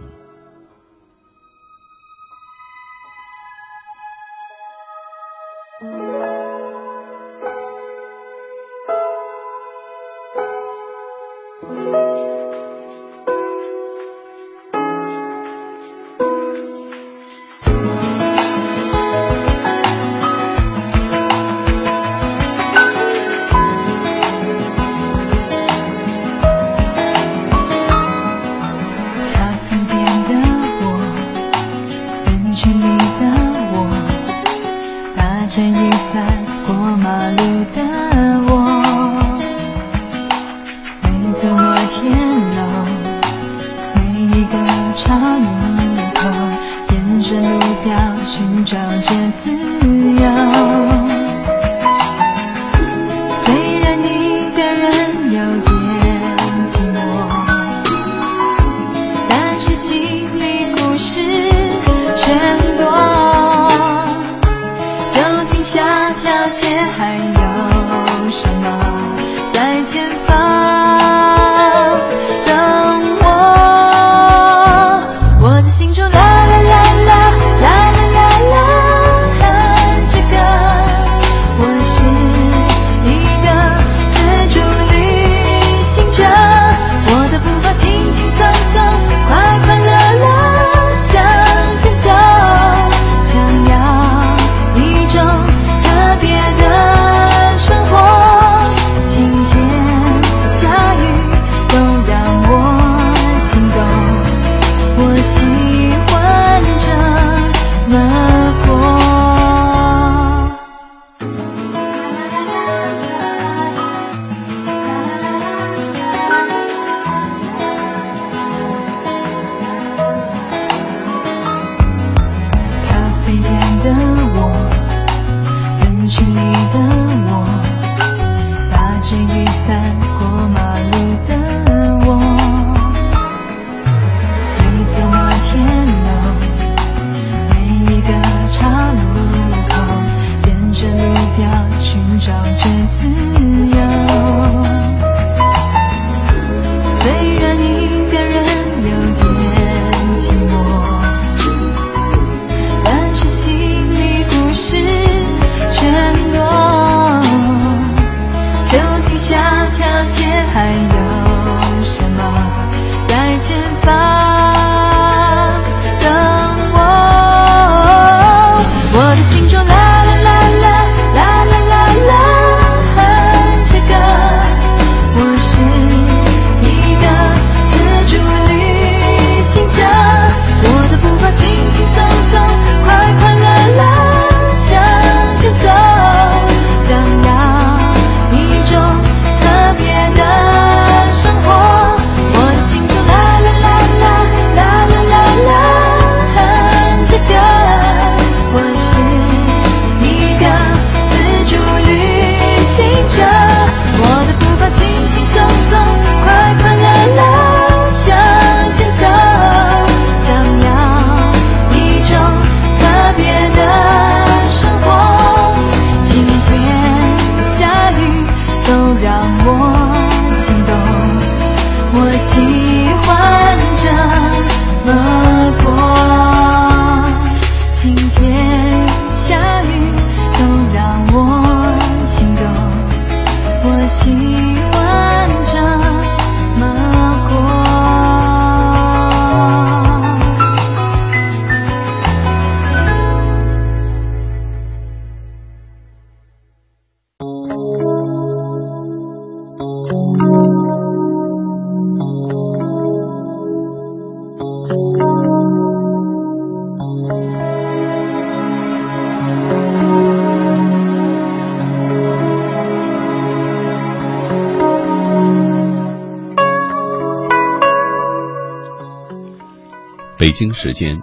北京时间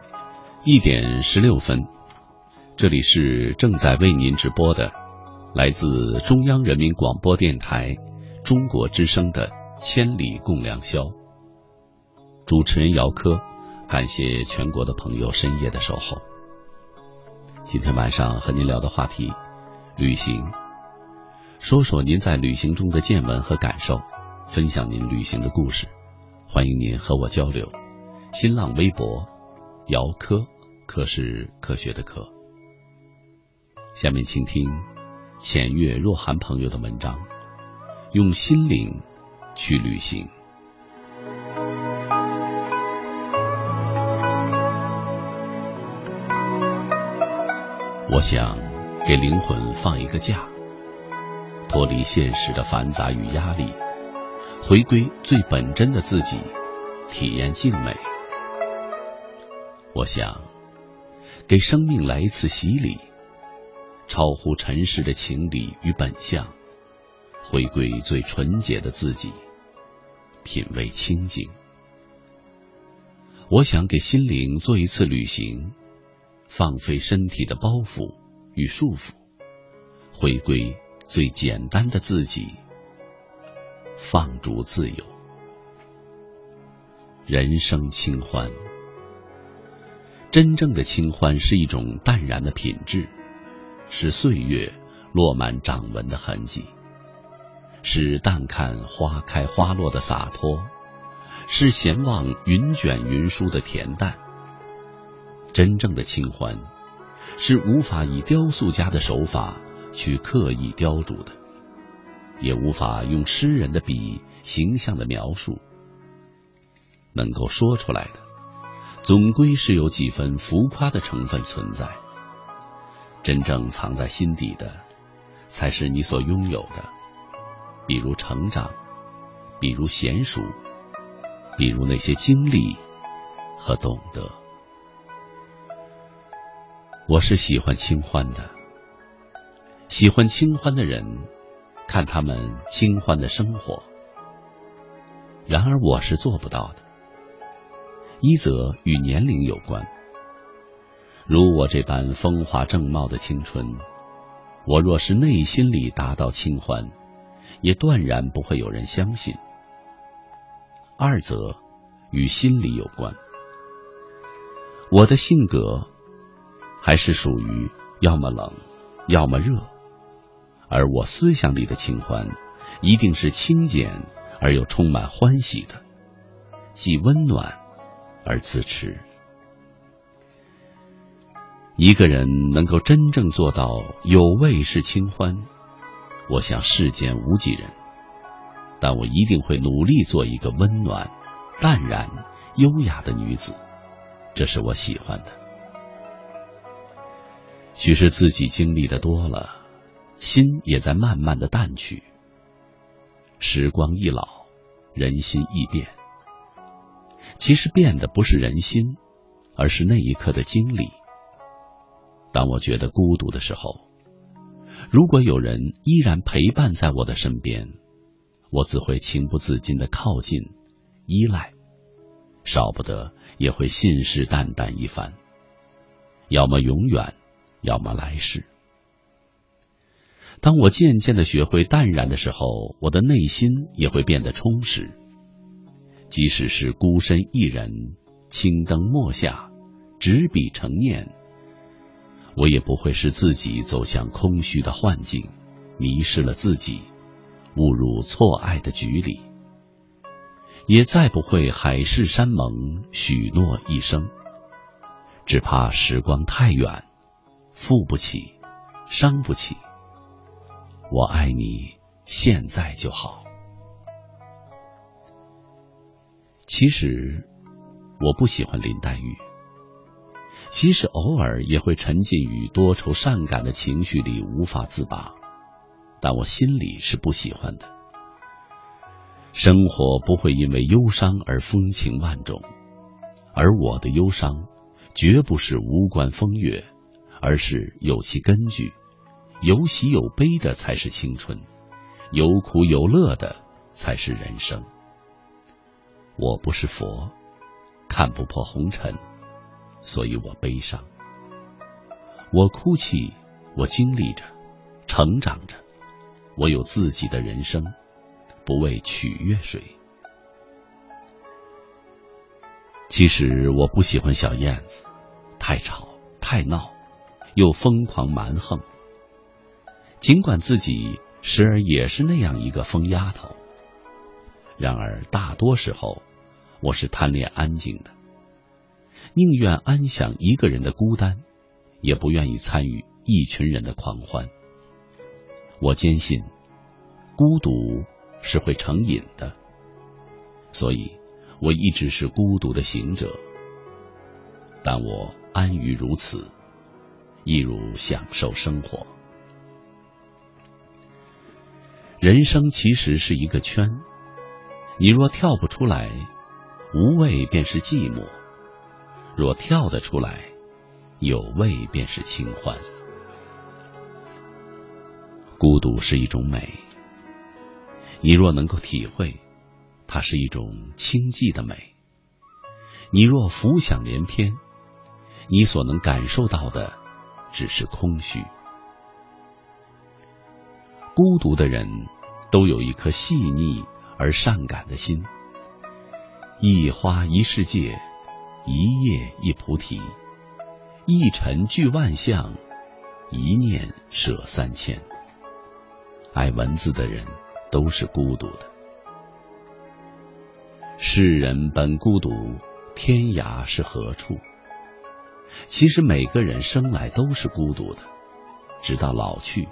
一点十六分，这里是正在为您直播的来自中央人民广播电台中国之声的《千里共良宵》。主持人姚科，感谢全国的朋友深夜的守候。今天晚上和您聊的话题，旅行，说说您在旅行中的见闻和感受，分享您旅行的故事，欢迎您和我交流。新浪微博姚科，科是科学的科。下面请听浅月若涵朋友的文章，用心灵去旅行。我想给灵魂放一个假，脱离现实的繁杂与压力，回归最本真的自己，体验静美。我想给生命来一次洗礼，超乎尘世的情理与本相，回归最纯洁的自己，品味清静。我想给心灵做一次旅行，放飞身体的包袱与束缚，回归最简单的自己，放逐自由。人生清欢。真正的清欢是一种淡然的品质，是岁月落满掌纹的痕迹，是淡看花开花落的洒脱，是闲望云卷云舒的恬淡。真正的清欢，是无法以雕塑家的手法去刻意雕琢的，也无法用诗人的笔形象的描述，能够说出来的。总归是有几分浮夸的成分存在，真正藏在心底的，才是你所拥有的，比如成长，比如娴熟，比如那些经历和懂得。我是喜欢清欢的，喜欢清欢的人，看他们清欢的生活。然而我是做不到的。一则与年龄有关，如我这般风华正茂的青春，我若是内心里达到清欢，也断然不会有人相信。二则与心理有关。我的性格还是属于要么冷，要么热，而我思想里的清欢一定是清简而又充满欢喜的，既温暖而自持。一个人能够真正做到有味是清欢，我想世间无几人。但我一定会努力做一个温暖、淡然、优雅的女子，这是我喜欢的。许是自己经历的多了，心也在慢慢的淡去。时光易老，人心易变。其实变的不是人心，而是那一刻的经历。当我觉得孤独的时候，如果有人依然陪伴在我的身边。我自会情不自禁的靠近、依赖，少不得也会信誓旦旦一番，要么永远，要么来世。当我渐渐的学会淡然的时候，我的内心也会变得充实。即使是孤身一人，青灯墨下，执笔成念，我也不会使自己走向空虚的幻境，迷失了自己。误入错爱的局里，也再不会海誓山盟、许诺一生。只怕时光太远，负不起，伤不起。我爱你，现在就好。其实我不喜欢林黛玉，即使偶尔也会沉浸于多愁善感的情绪里，无法自拔。但我心里是不喜欢的。生活不会因为忧伤而风情万种，而我的忧伤绝不是无关风月，而是有其根据。有喜有悲的才是青春，有苦有乐的才是人生。我不是佛，看不破红尘，所以我悲伤。我哭泣，我经历着，成长着。我有自己的人生，不为取悦谁。其实我不喜欢小燕子，太吵太闹，又疯狂蛮横。尽管自己时而也是那样一个疯丫头，然而大多时候我是贪恋安静的，宁愿安享一个人的孤单，也不愿意参与一群人的狂欢。我坚信，孤独是会成瘾的，所以我一直是孤独的行者。但我安于如此，一如享受生活。人生其实是一个圈，你若跳不出来，无味便是寂寞；若跳得出来，有味便是清欢。孤独是一种美，你若能够体会，它是一种清寂的美；你若浮想联翩，你所能感受到的只是空虚。孤独的人都有一颗细腻而善感的心，一花一世界，一叶一菩提，一尘聚万象，一念舍三千。爱文字的人都是孤独的。世人本孤独，天涯是何处？其实每个人生来都是孤独的，直到老去，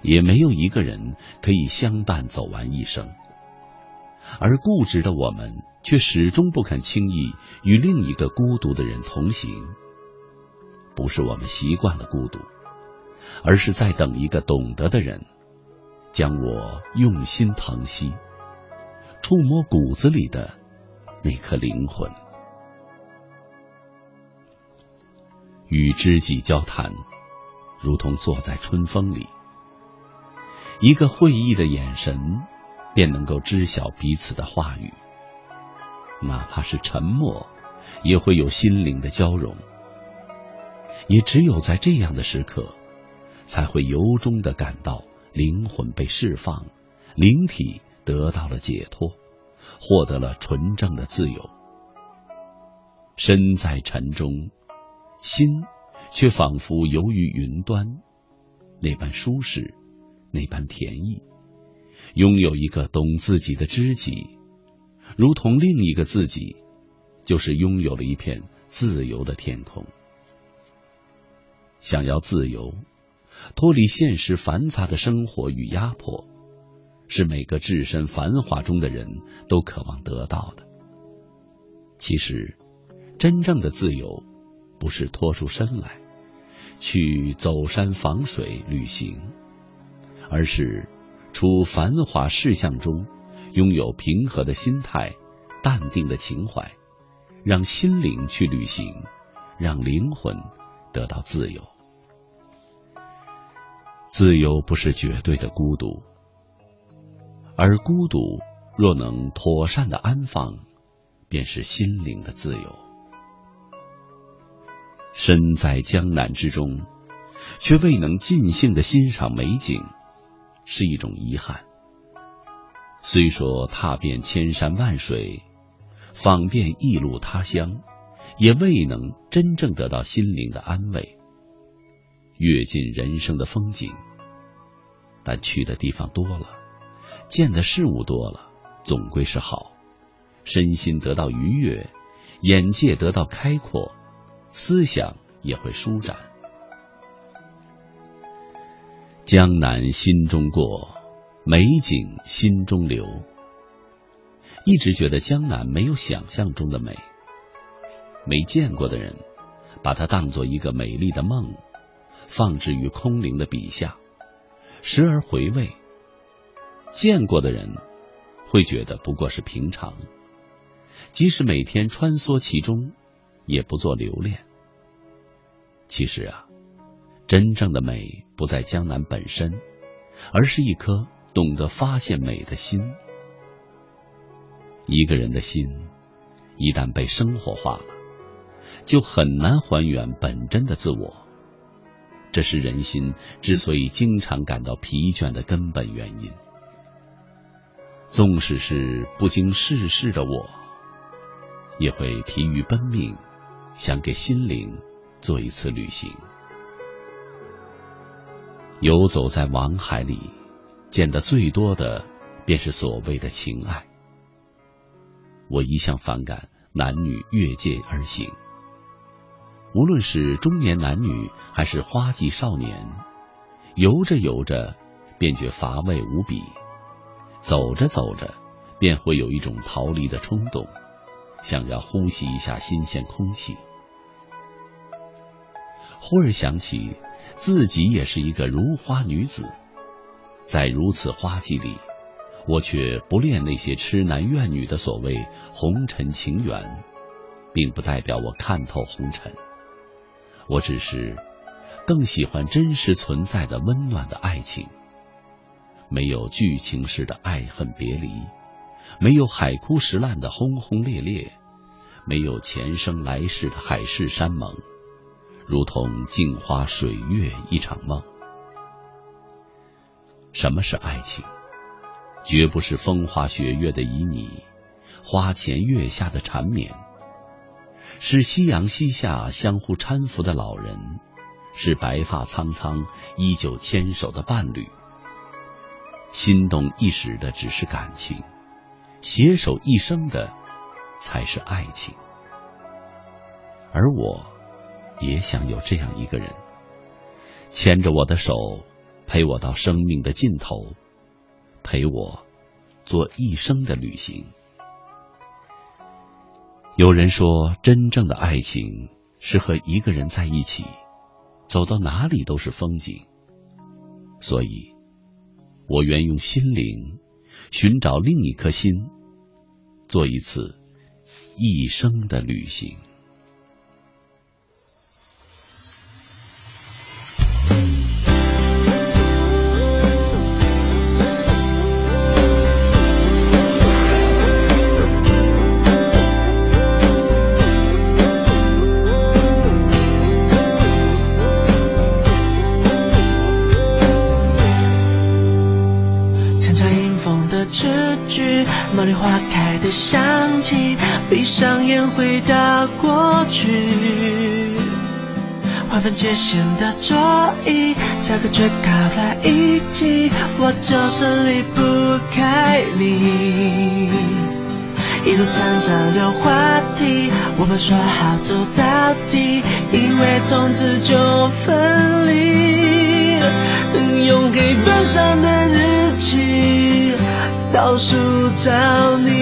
也没有一个人可以相伴走完一生。而固执的我们，却始终不肯轻易与另一个孤独的人同行。不是我们习惯了孤独，而是在等一个懂得的人。将我用心疼惜，触摸骨子里的那颗灵魂。与知己交谈，如同坐在春风里，一个会意的眼神，便能够知晓彼此的话语。哪怕是沉默，也会有心灵的交融。也只有在这样的时刻，才会由衷的感到。灵魂被释放，灵体得到了解脱，获得了纯正的自由。身在尘中，心却仿佛游于云端，那般舒适，那般甜意。拥有一个懂自己的知己，如同另一个自己，就是拥有了一片自由的天空。想要自由，脱离现实繁杂的生活与压迫，是每个置身繁华中的人都渴望得到的。其实。真正的自由，不是脱出身来去走山访水旅行，而是处繁华事项中，拥有平和的心态、淡定的情怀，让心灵去旅行，让灵魂得到自由。自由不是绝对的孤独，而孤独若能妥善的安放，便是心灵的自由。身在江南之中，却未能尽兴的欣赏美景，是一种遗憾。虽说踏遍千山万水，访遍异路他乡，也未能真正得到心灵的安慰，阅尽人生的风景。但去的地方多了，见的事物多了，总归是好，身心得到愉悦，眼界得到开阔。思想也会舒展。江南心中过，美景心中留。一直觉得江南没有想象中的美，没见过的人把它当做一个美丽的梦，放置于空灵的笔下，时而回味；见过的人会觉得不过是平常，即使每天穿梭其中。也不做留恋。其实啊，真正的美不在江南本身，而是一颗懂得发现美的心。一个人的心一旦被生活化了，就很难还原本真的自我。这是人心之所以经常感到疲倦的根本原因。纵使是不经世事的我，也会疲于奔命。想给心灵做一次旅行，游走在网海里，见的最多的便是所谓的情爱。我一向反感男女越界而行，无论是中年男女还是花季少年，游着游着便觉乏味无比，走着走着便会有一种逃离的冲动。想要呼吸一下新鲜空气，忽而想起自己也是一个如花女子，在如此花季里，我却不恋那些痴男怨女的所谓红尘情缘，并不代表我看透红尘，我只是更喜欢真实存在的温暖的爱情，没有剧情式的爱恨别离。没有海枯石烂的轰轰烈烈，没有前生来世的海誓山盟，如同镜花水月一场梦。什么是爱情？绝不是风花雪月的旖旎，花前月下的缠绵，是夕阳西下相互搀扶的老人，是白发苍苍依旧牵手的伴侣。心动一时的只是感情。携手一生的才是爱情，而我也想有这样一个人，牵着我的手，陪我到生命的尽头，陪我做一生的旅行。有人说，真正的爱情是和一个人在一起，走到哪里都是风景。所以，我愿用心灵。寻找另一颗心，做一次一生的旅行。前的座椅，下课却靠在一起，我就是离不开你。一路辗转聊话题，我们说好走到底，以为从此就分离。用黑板上的日期倒数找你。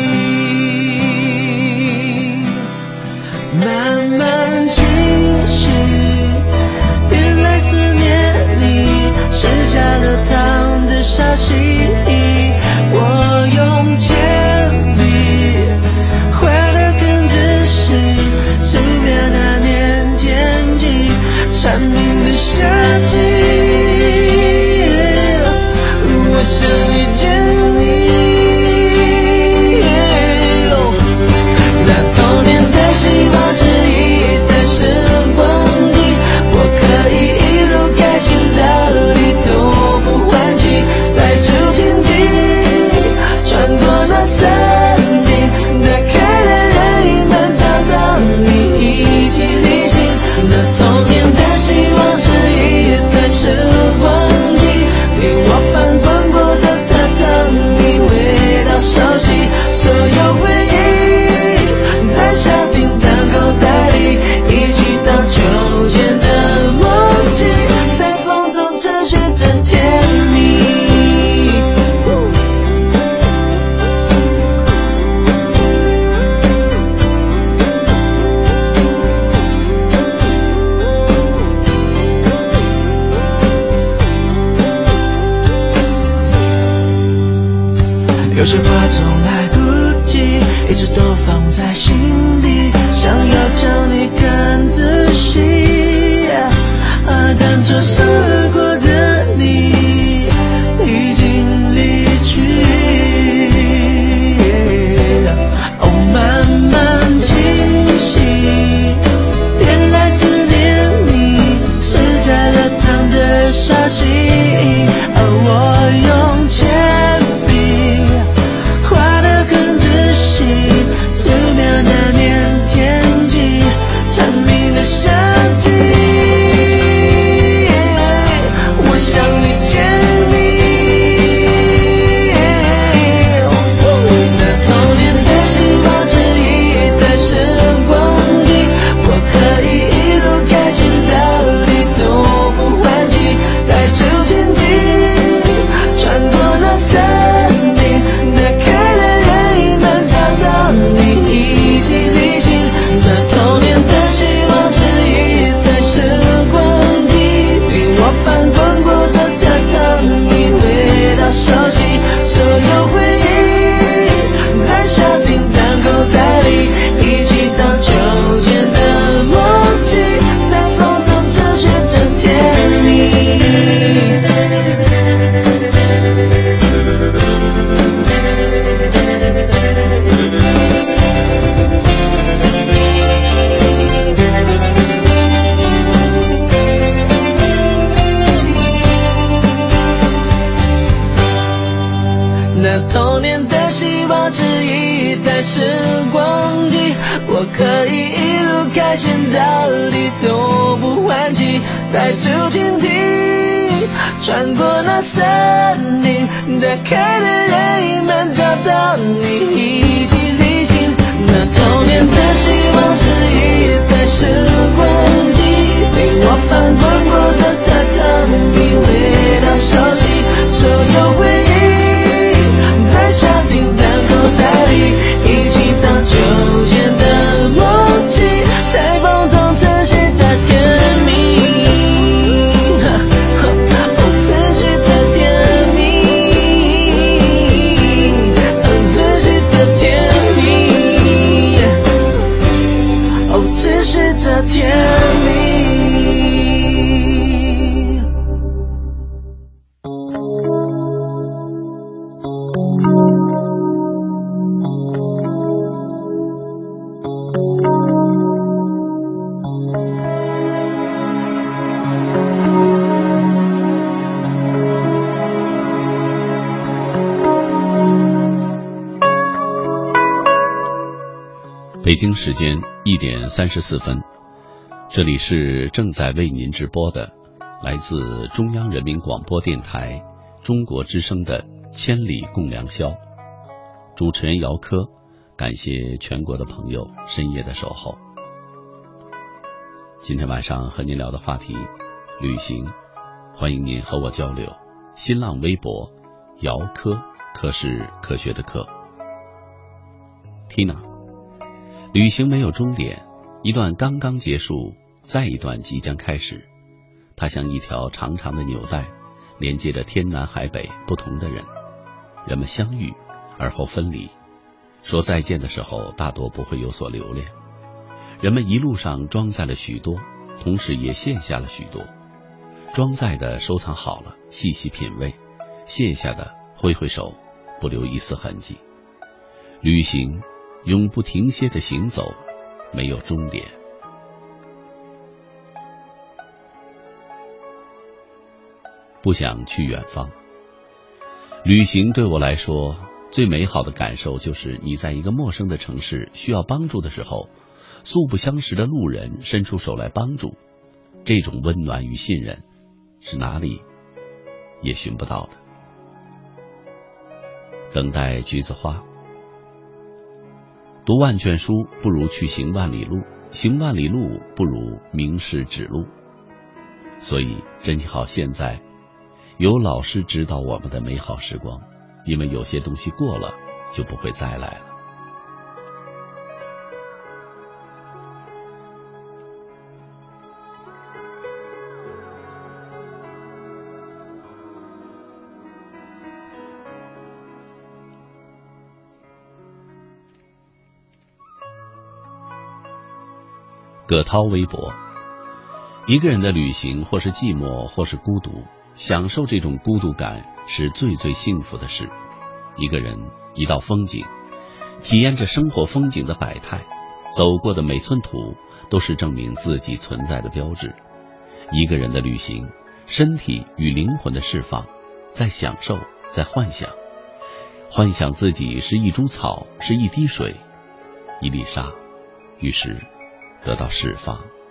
北京时间一点三十四分，这里是正在为您直播的，来自中央人民广播电台中国之声的《千里共良宵》，主持人姚科，感谢全国的朋友深夜的守候。今天晚上和您聊的话题，旅行，欢迎您和我交流。新浪微博，姚科，科是科学的科。Tina。旅行没有终点，一段刚刚结束，再一段即将开始。它像一条长长的纽带，连接着天南海北不同的人。人们相遇，而后分离。说再见的时候，大多不会有所留恋。人们一路上装载了许多，同时也卸下了许多。装载的收藏好了，细细品味；卸下的挥挥手，不留一丝痕迹。旅行。永不停歇的行走，没有终点。不想去远方。旅行对我来说，最美好的感受就是你在一个陌生的城市需要帮助的时候，素不相识的路人伸出手来帮助，这种温暖与信任，是哪里也寻不到的。等待橘子花。读万卷书不如去行万里路，行万里路不如名师指路。所以，珍惜好现在，有老师指导我们的美好时光，因为有些东西过了就不会再来了。葛涛微博：一个人的旅行，或是寂寞，或是孤独，享受这种孤独感是最最幸福的事。一个人，一道风景，体验着生活风景的百态，走过的每寸土都是证明自己存在的标志。一个人的旅行，身体与灵魂的释放，在享受，在幻想，幻想自己是一株草，是一滴水，一粒沙，于是。得到释放。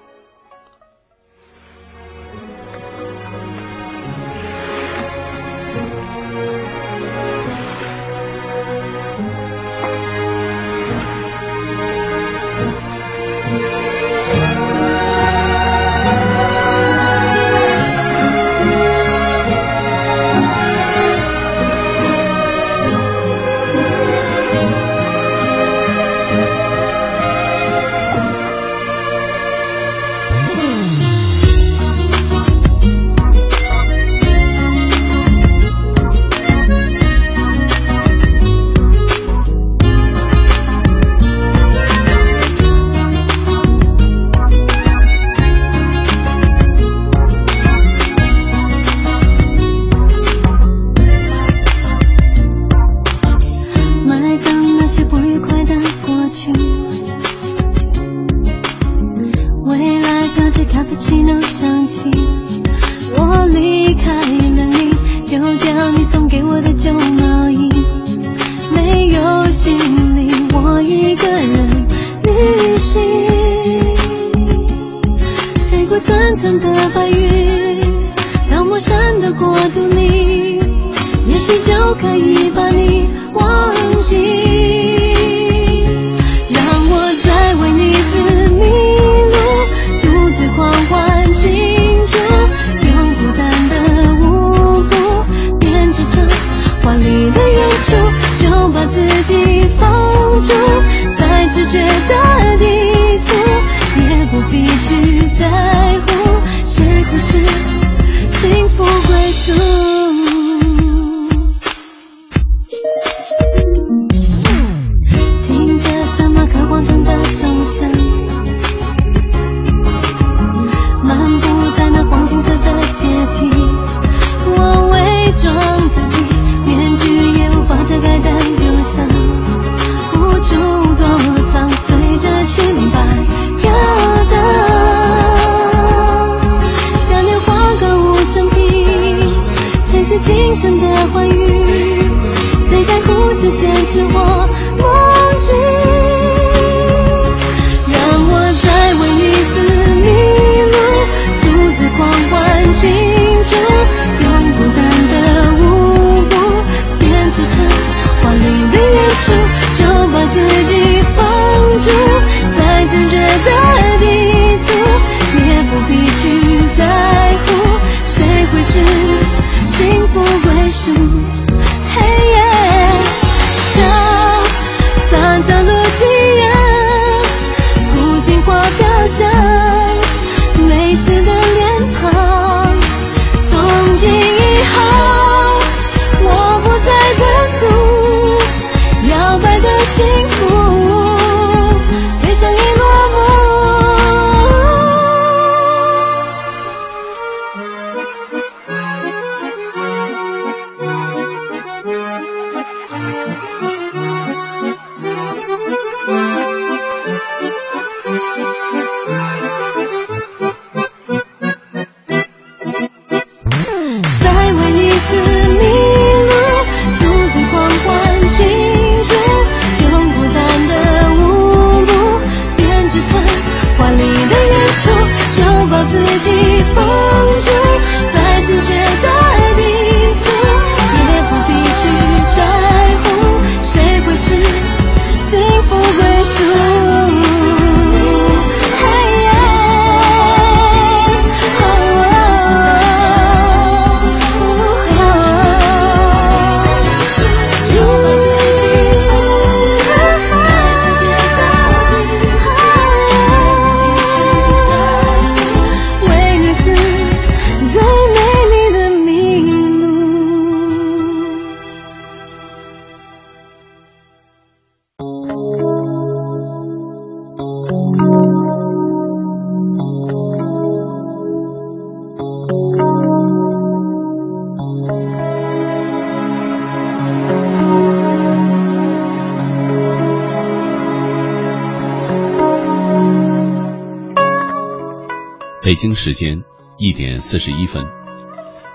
北京时间一点四十一分，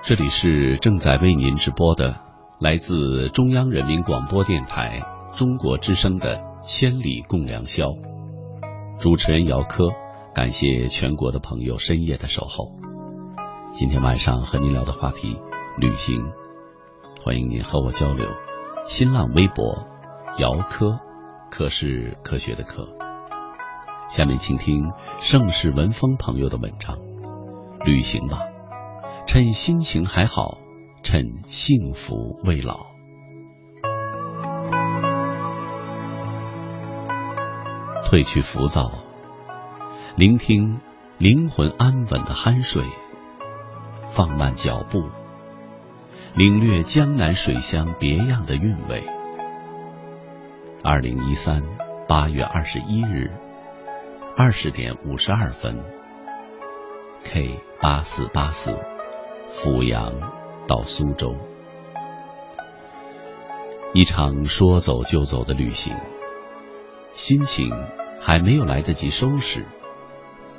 这里是正在为您直播的来自中央人民广播电台中国之声的《千里共良宵》，主持人姚科，感谢全国的朋友深夜的守候。今天晚上和您聊的话题，旅行，欢迎您和我交流。新浪微博，姚科，科是科学的科。下面请听盛世文风朋友的文章：旅行吧，趁心情还好，趁幸福未老。褪去浮躁，聆听灵魂安稳的酣睡，放慢脚步，领略江南水乡别样的韵味。二零一三八月二十一日。二十点五十二分，K 八四八四，阜阳到苏州，一场说走就走的旅行，心情还没有来得及收拾，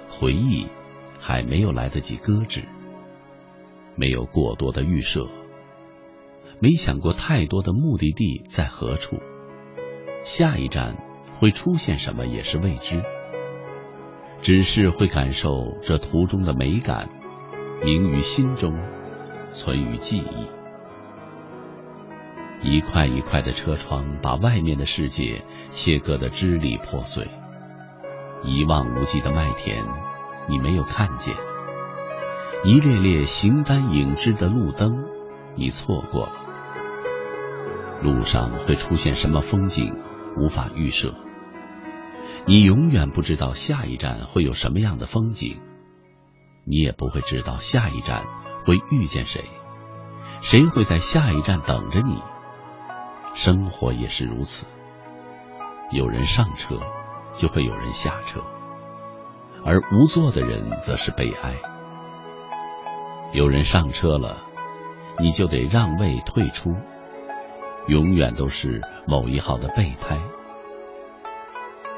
回忆还没有来得及搁置，没有过多的预设，没想过太多的目的地在何处，下一站会出现什么也是未知。只是会感受这途中的美感，凝于心中，存于记忆。一块一块的车窗把外面的世界切割的支离破碎，一望无际的麦田你没有看见，一列列形单影只的路灯你错过了。路上会出现什么风景，无法预设。你永远不知道下一站会有什么样的风景，你也不会知道下一站会遇见谁，谁会在下一站等着你。生活也是如此，有人上车，就会有人下车，而无座的人则是悲哀。有人上车了，你就得让位退出，永远都是某一号的备胎。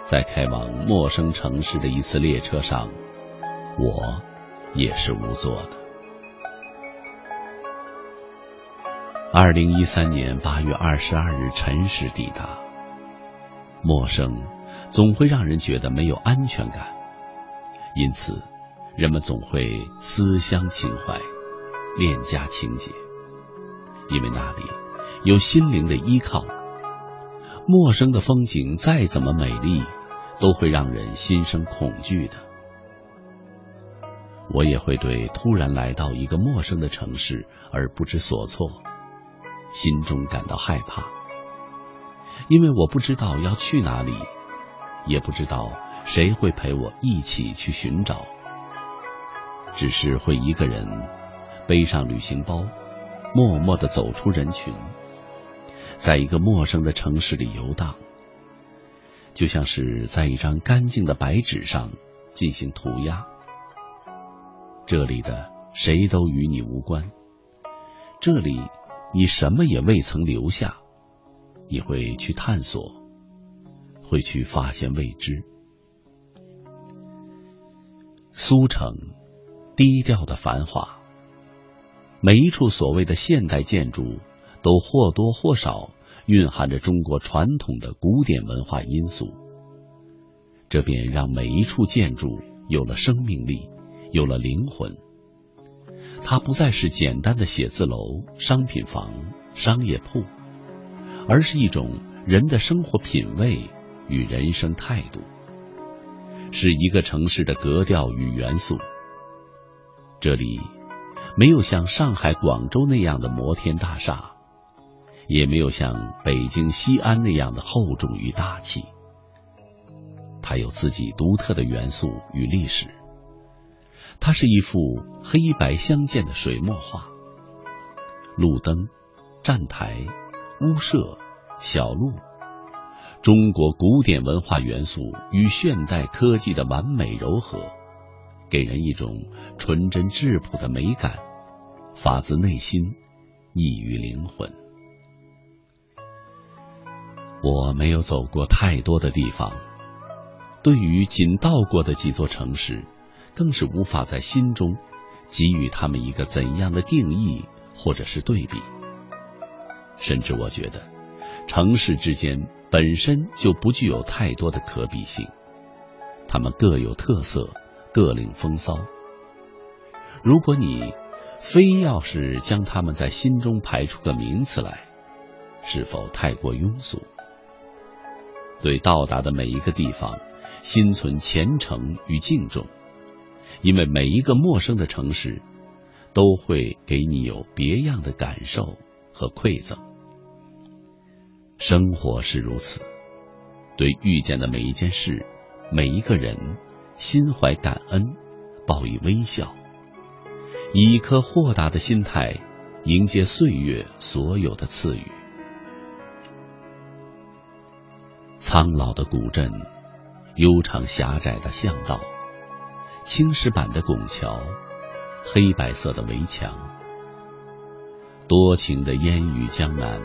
在开往陌生城市的一次列车上，我也是无座的。二零一三年八月二十二日辰时抵达，陌生总会让人觉得没有安全感，因此人们总会思乡情怀、恋家情结，因为那里有心灵的依靠。陌生的风景再怎么美丽。都会让人心生恐惧的。我也会对突然来到一个陌生的城市而不知所措，心中感到害怕，因为我不知道要去哪里，也不知道谁会陪我一起去寻找，只是会一个人背上旅行包，默默的走出人群，在一个陌生的城市里游荡。就像是在一张干净的白纸上进行涂鸦，这里的谁都与你无关，这里你什么也未曾留下，你会去探索，会去发现未知。苏城低调的繁华，每一处所谓的现代建筑都或多或少。蕴含着中国传统的古典文化因素，这便让每一处建筑有了生命力，有了灵魂。它不再是简单的写字楼、商品房、商业铺，而是一种人的生活品味与人生态度，是一个城市的格调与元素。这里没有像上海、广州那样的摩天大厦。也没有像北京西安那样的厚重与大气，它有自己独特的元素与历史。它是一幅黑白相间的水墨画，路灯、站台、屋舍、小路，中国古典文化元素与现代科技的完美糅合，给人一种纯真质朴的美感，发自内心，溢于灵魂。我没有走过太多的地方，对于仅到过的几座城市，更是无法在心中给予他们一个怎样的定义或者是对比。甚至我觉得，城市之间本身就不具有太多的可比性，他们各有特色，各领风骚。如果你非要是将他们在心中排出个名次来，是否太过庸俗？对到达的每一个地方，心存虔诚与敬重，因为每一个陌生的城市，都会给你有别样的感受和馈赠。生活是如此，对遇见的每一件事、每一个人，心怀感恩，报以微笑，以一颗豁达的心态迎接岁月所有的赐予。苍老的古镇，悠长狭窄的巷道，青石板的拱桥，黑白色的围墙，多情的烟雨江南。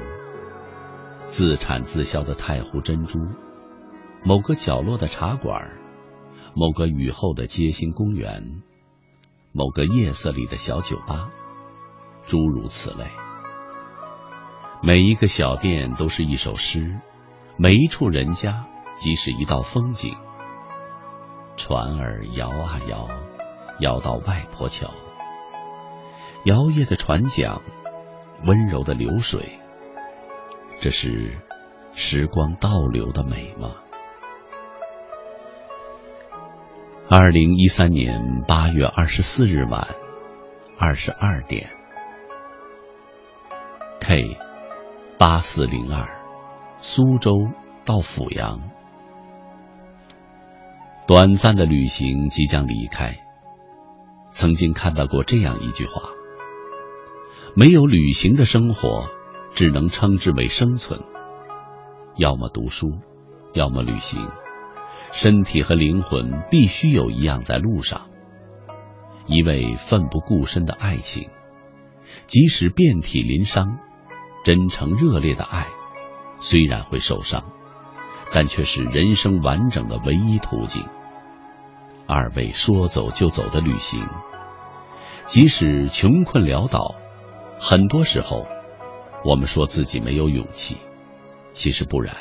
自产自销的太湖珍珠，某个角落的茶馆，某个雨后的街心公园，某个夜色里的小酒吧，诸如此类。每一个小店都是一首诗，每一处人家即是一道风景。船儿摇啊摇，摇到外婆桥，摇曳的船桨，温柔的流水。这是时光倒流的美吗？二零一三年八月二十四日晚二十二点，K 八四零二，苏州到阜阳，短暂的旅行即将离开。曾经看到过这样一句话：没有旅行的生活。只能称之为生存，要么读书，要么旅行。身体和灵魂必须有一样在路上。一位奋不顾身的爱情，即使遍体鳞伤，真诚热烈的爱，虽然会受伤，但却是人生完整的唯一途径。二位说走就走的旅行，即使穷困潦倒，很多时候。我们说自己没有勇气，其实不然，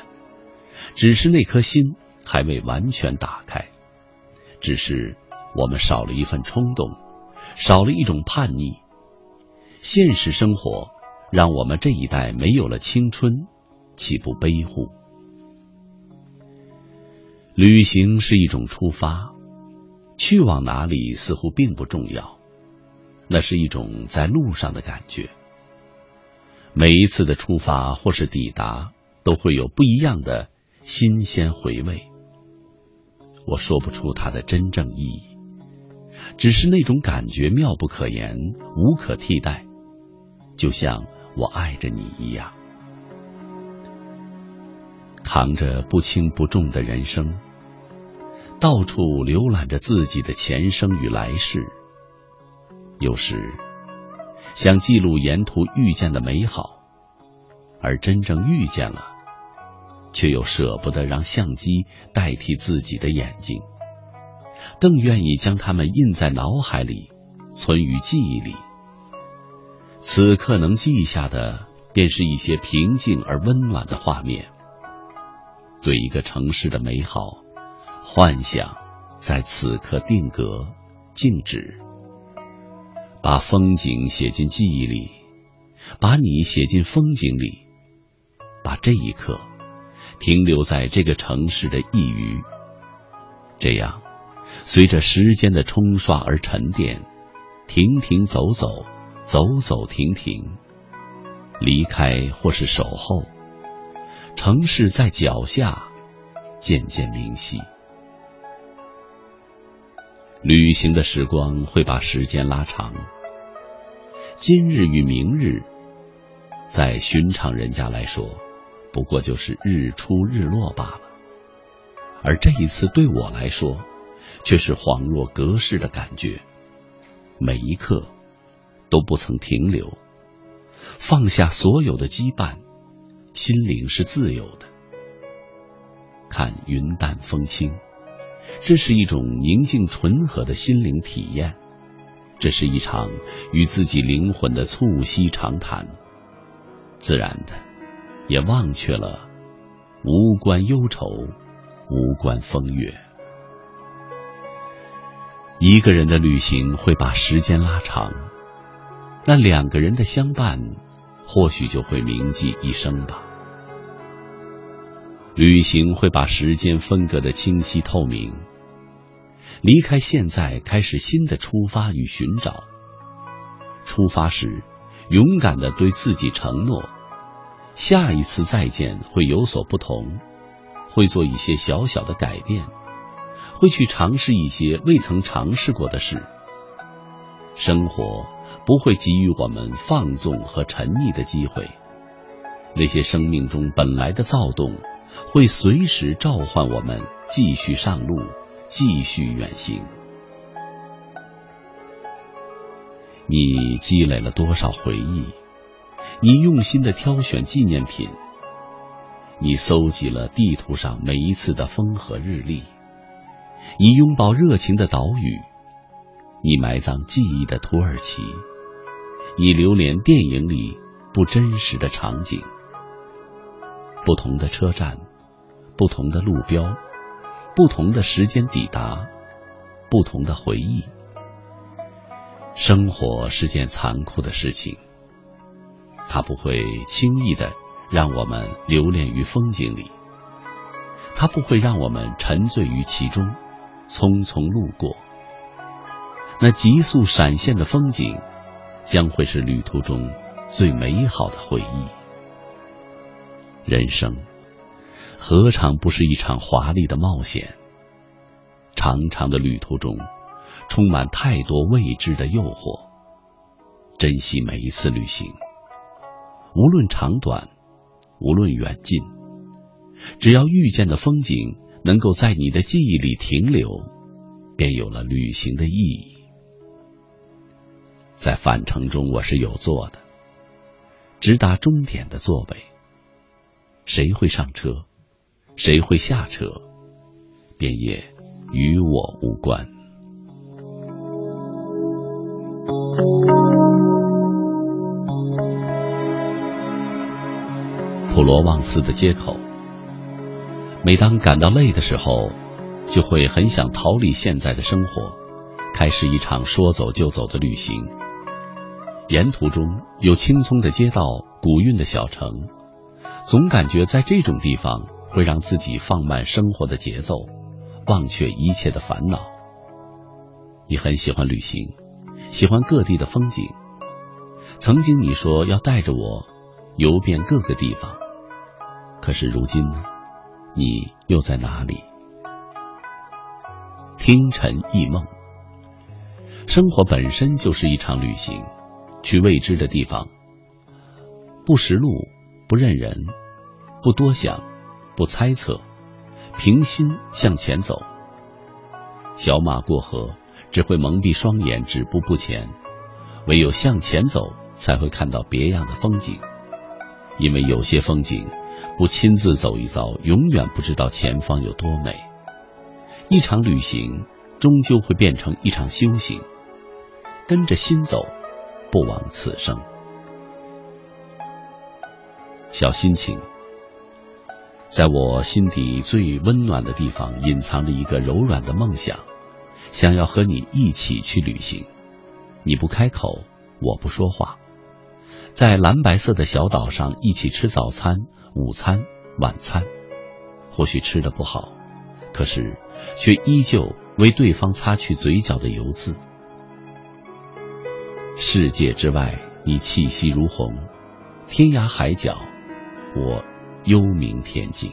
只是那颗心还未完全打开，只是我们少了一份冲动，少了一种叛逆。现实生活让我们这一代没有了青春，岂不悲乎？旅行是一种出发，去往哪里似乎并不重要，那是一种在路上的感觉。每一次的出发或是抵达，都会有不一样的新鲜回味。我说不出它的真正意义，只是那种感觉妙不可言，无可替代，就像我爱着你一样。扛着不轻不重的人生，到处浏览着自己的前生与来世，有时。想记录沿途遇见的美好，而真正遇见了，却又舍不得让相机代替自己的眼睛，更愿意将它们印在脑海里，存于记忆里。此刻能记下的，便是一些平静而温暖的画面。对一个城市的美好幻想，在此刻定格、静止。把风景写进记忆里，把你写进风景里，把这一刻停留在这个城市的一隅。这样，随着时间的冲刷而沉淀，停停走走，走走停停，离开或是守候，城市在脚下渐渐明晰。旅行的时光会把时间拉长，今日与明日，在寻常人家来说，不过就是日出日落罢了。而这一次对我来说，却是恍若隔世的感觉。每一刻都不曾停留，放下所有的羁绊，心灵是自由的。看云淡风轻，这是一种宁静纯和的心灵体验，这是一场与自己灵魂的促膝长谈。自然的，也忘却了无关忧愁，无关风月。一个人的旅行会把时间拉长，那两个人的相伴，或许就会铭记一生吧。旅行会把时间分割的清晰透明。离开现在，开始新的出发与寻找。出发时，勇敢的对自己承诺，下一次再见会有所不同，会做一些小小的改变，会去尝试一些未曾尝试过的事。生活不会给予我们放纵和沉溺的机会，那些生命中本来的躁动。会随时召唤我们继续上路，继续远行。你积累了多少回忆？你用心的挑选纪念品。你搜集了地图上每一次的风和日丽。你拥抱热情的岛屿。你埋葬记忆的土耳其。以留恋电影里不真实的场景。不同的车站，不同的路标，不同的时间抵达，不同的回忆。生活是件残酷的事情，它不会轻易的让我们留恋于风景里，它不会让我们沉醉于其中，匆匆路过。那急速闪现的风景，将会是旅途中最美好的回忆。人生何尝不是一场华丽的冒险？长长的旅途中，充满太多未知的诱惑。珍惜每一次旅行，无论长短，无论远近，只要遇见的风景能够在你的记忆里停留，便有了旅行的意义。在返程中，我是有座的，直达终点的座位。谁会上车，谁会下车，便也与我无关。普罗旺斯的街口，每当感到累的时候，就会很想逃离现在的生活，开始一场说走就走的旅行。沿途中有青葱的街道，古韵的小城。总感觉在这种地方会让自己放慢生活的节奏，忘却一切的烦恼。你很喜欢旅行，喜欢各地的风景。曾经你说要带着我游遍各个地方，可是如今呢？你又在哪里？听尘忆梦，生活本身就是一场旅行，去未知的地方，不识路。不认人，不多想，不猜测，平心向前走。小马过河，只会蒙蔽双眼，止步不前。唯有向前走，才会看到别样的风景。因为有些风景，不亲自走一遭，永远不知道前方有多美。一场旅行，终究会变成一场修行。跟着心走，不枉此生。小心情，在我心底最温暖的地方，隐藏着一个柔软的梦想，想要和你一起去旅行。你不开口，我不说话，在蓝白色的小岛上一起吃早餐、午餐、晚餐。或许吃的不好，可是却依旧为对方擦去嘴角的油渍。世界之外，你气息如虹；天涯海角。我幽冥天境，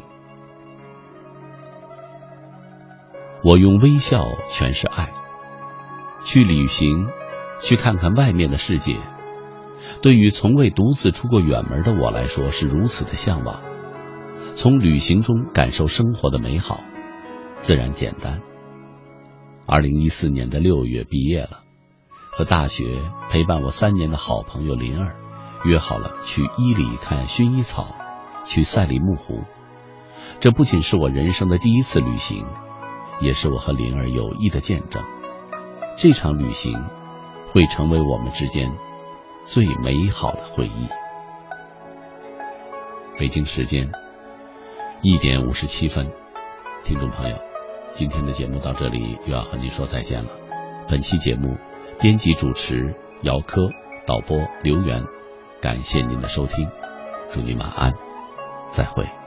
我用微笑诠释爱。去旅行，去看看外面的世界，对于从未独自出过远门的我来说是如此的向往。从旅行中感受生活的美好，自然简单。二零一四年的六月毕业了，和大学陪伴我三年的好朋友林儿约好了去伊犁看薰衣草。去赛里木湖，这不仅是我人生的第一次旅行，也是我和林儿友谊的见证。这场旅行会成为我们之间最美好的回忆。北京时间一点五十七分，听众朋友，今天的节目到这里又要和您说再见了。本期节目编辑主持姚科，导播刘源，感谢您的收听，祝您晚安，再会。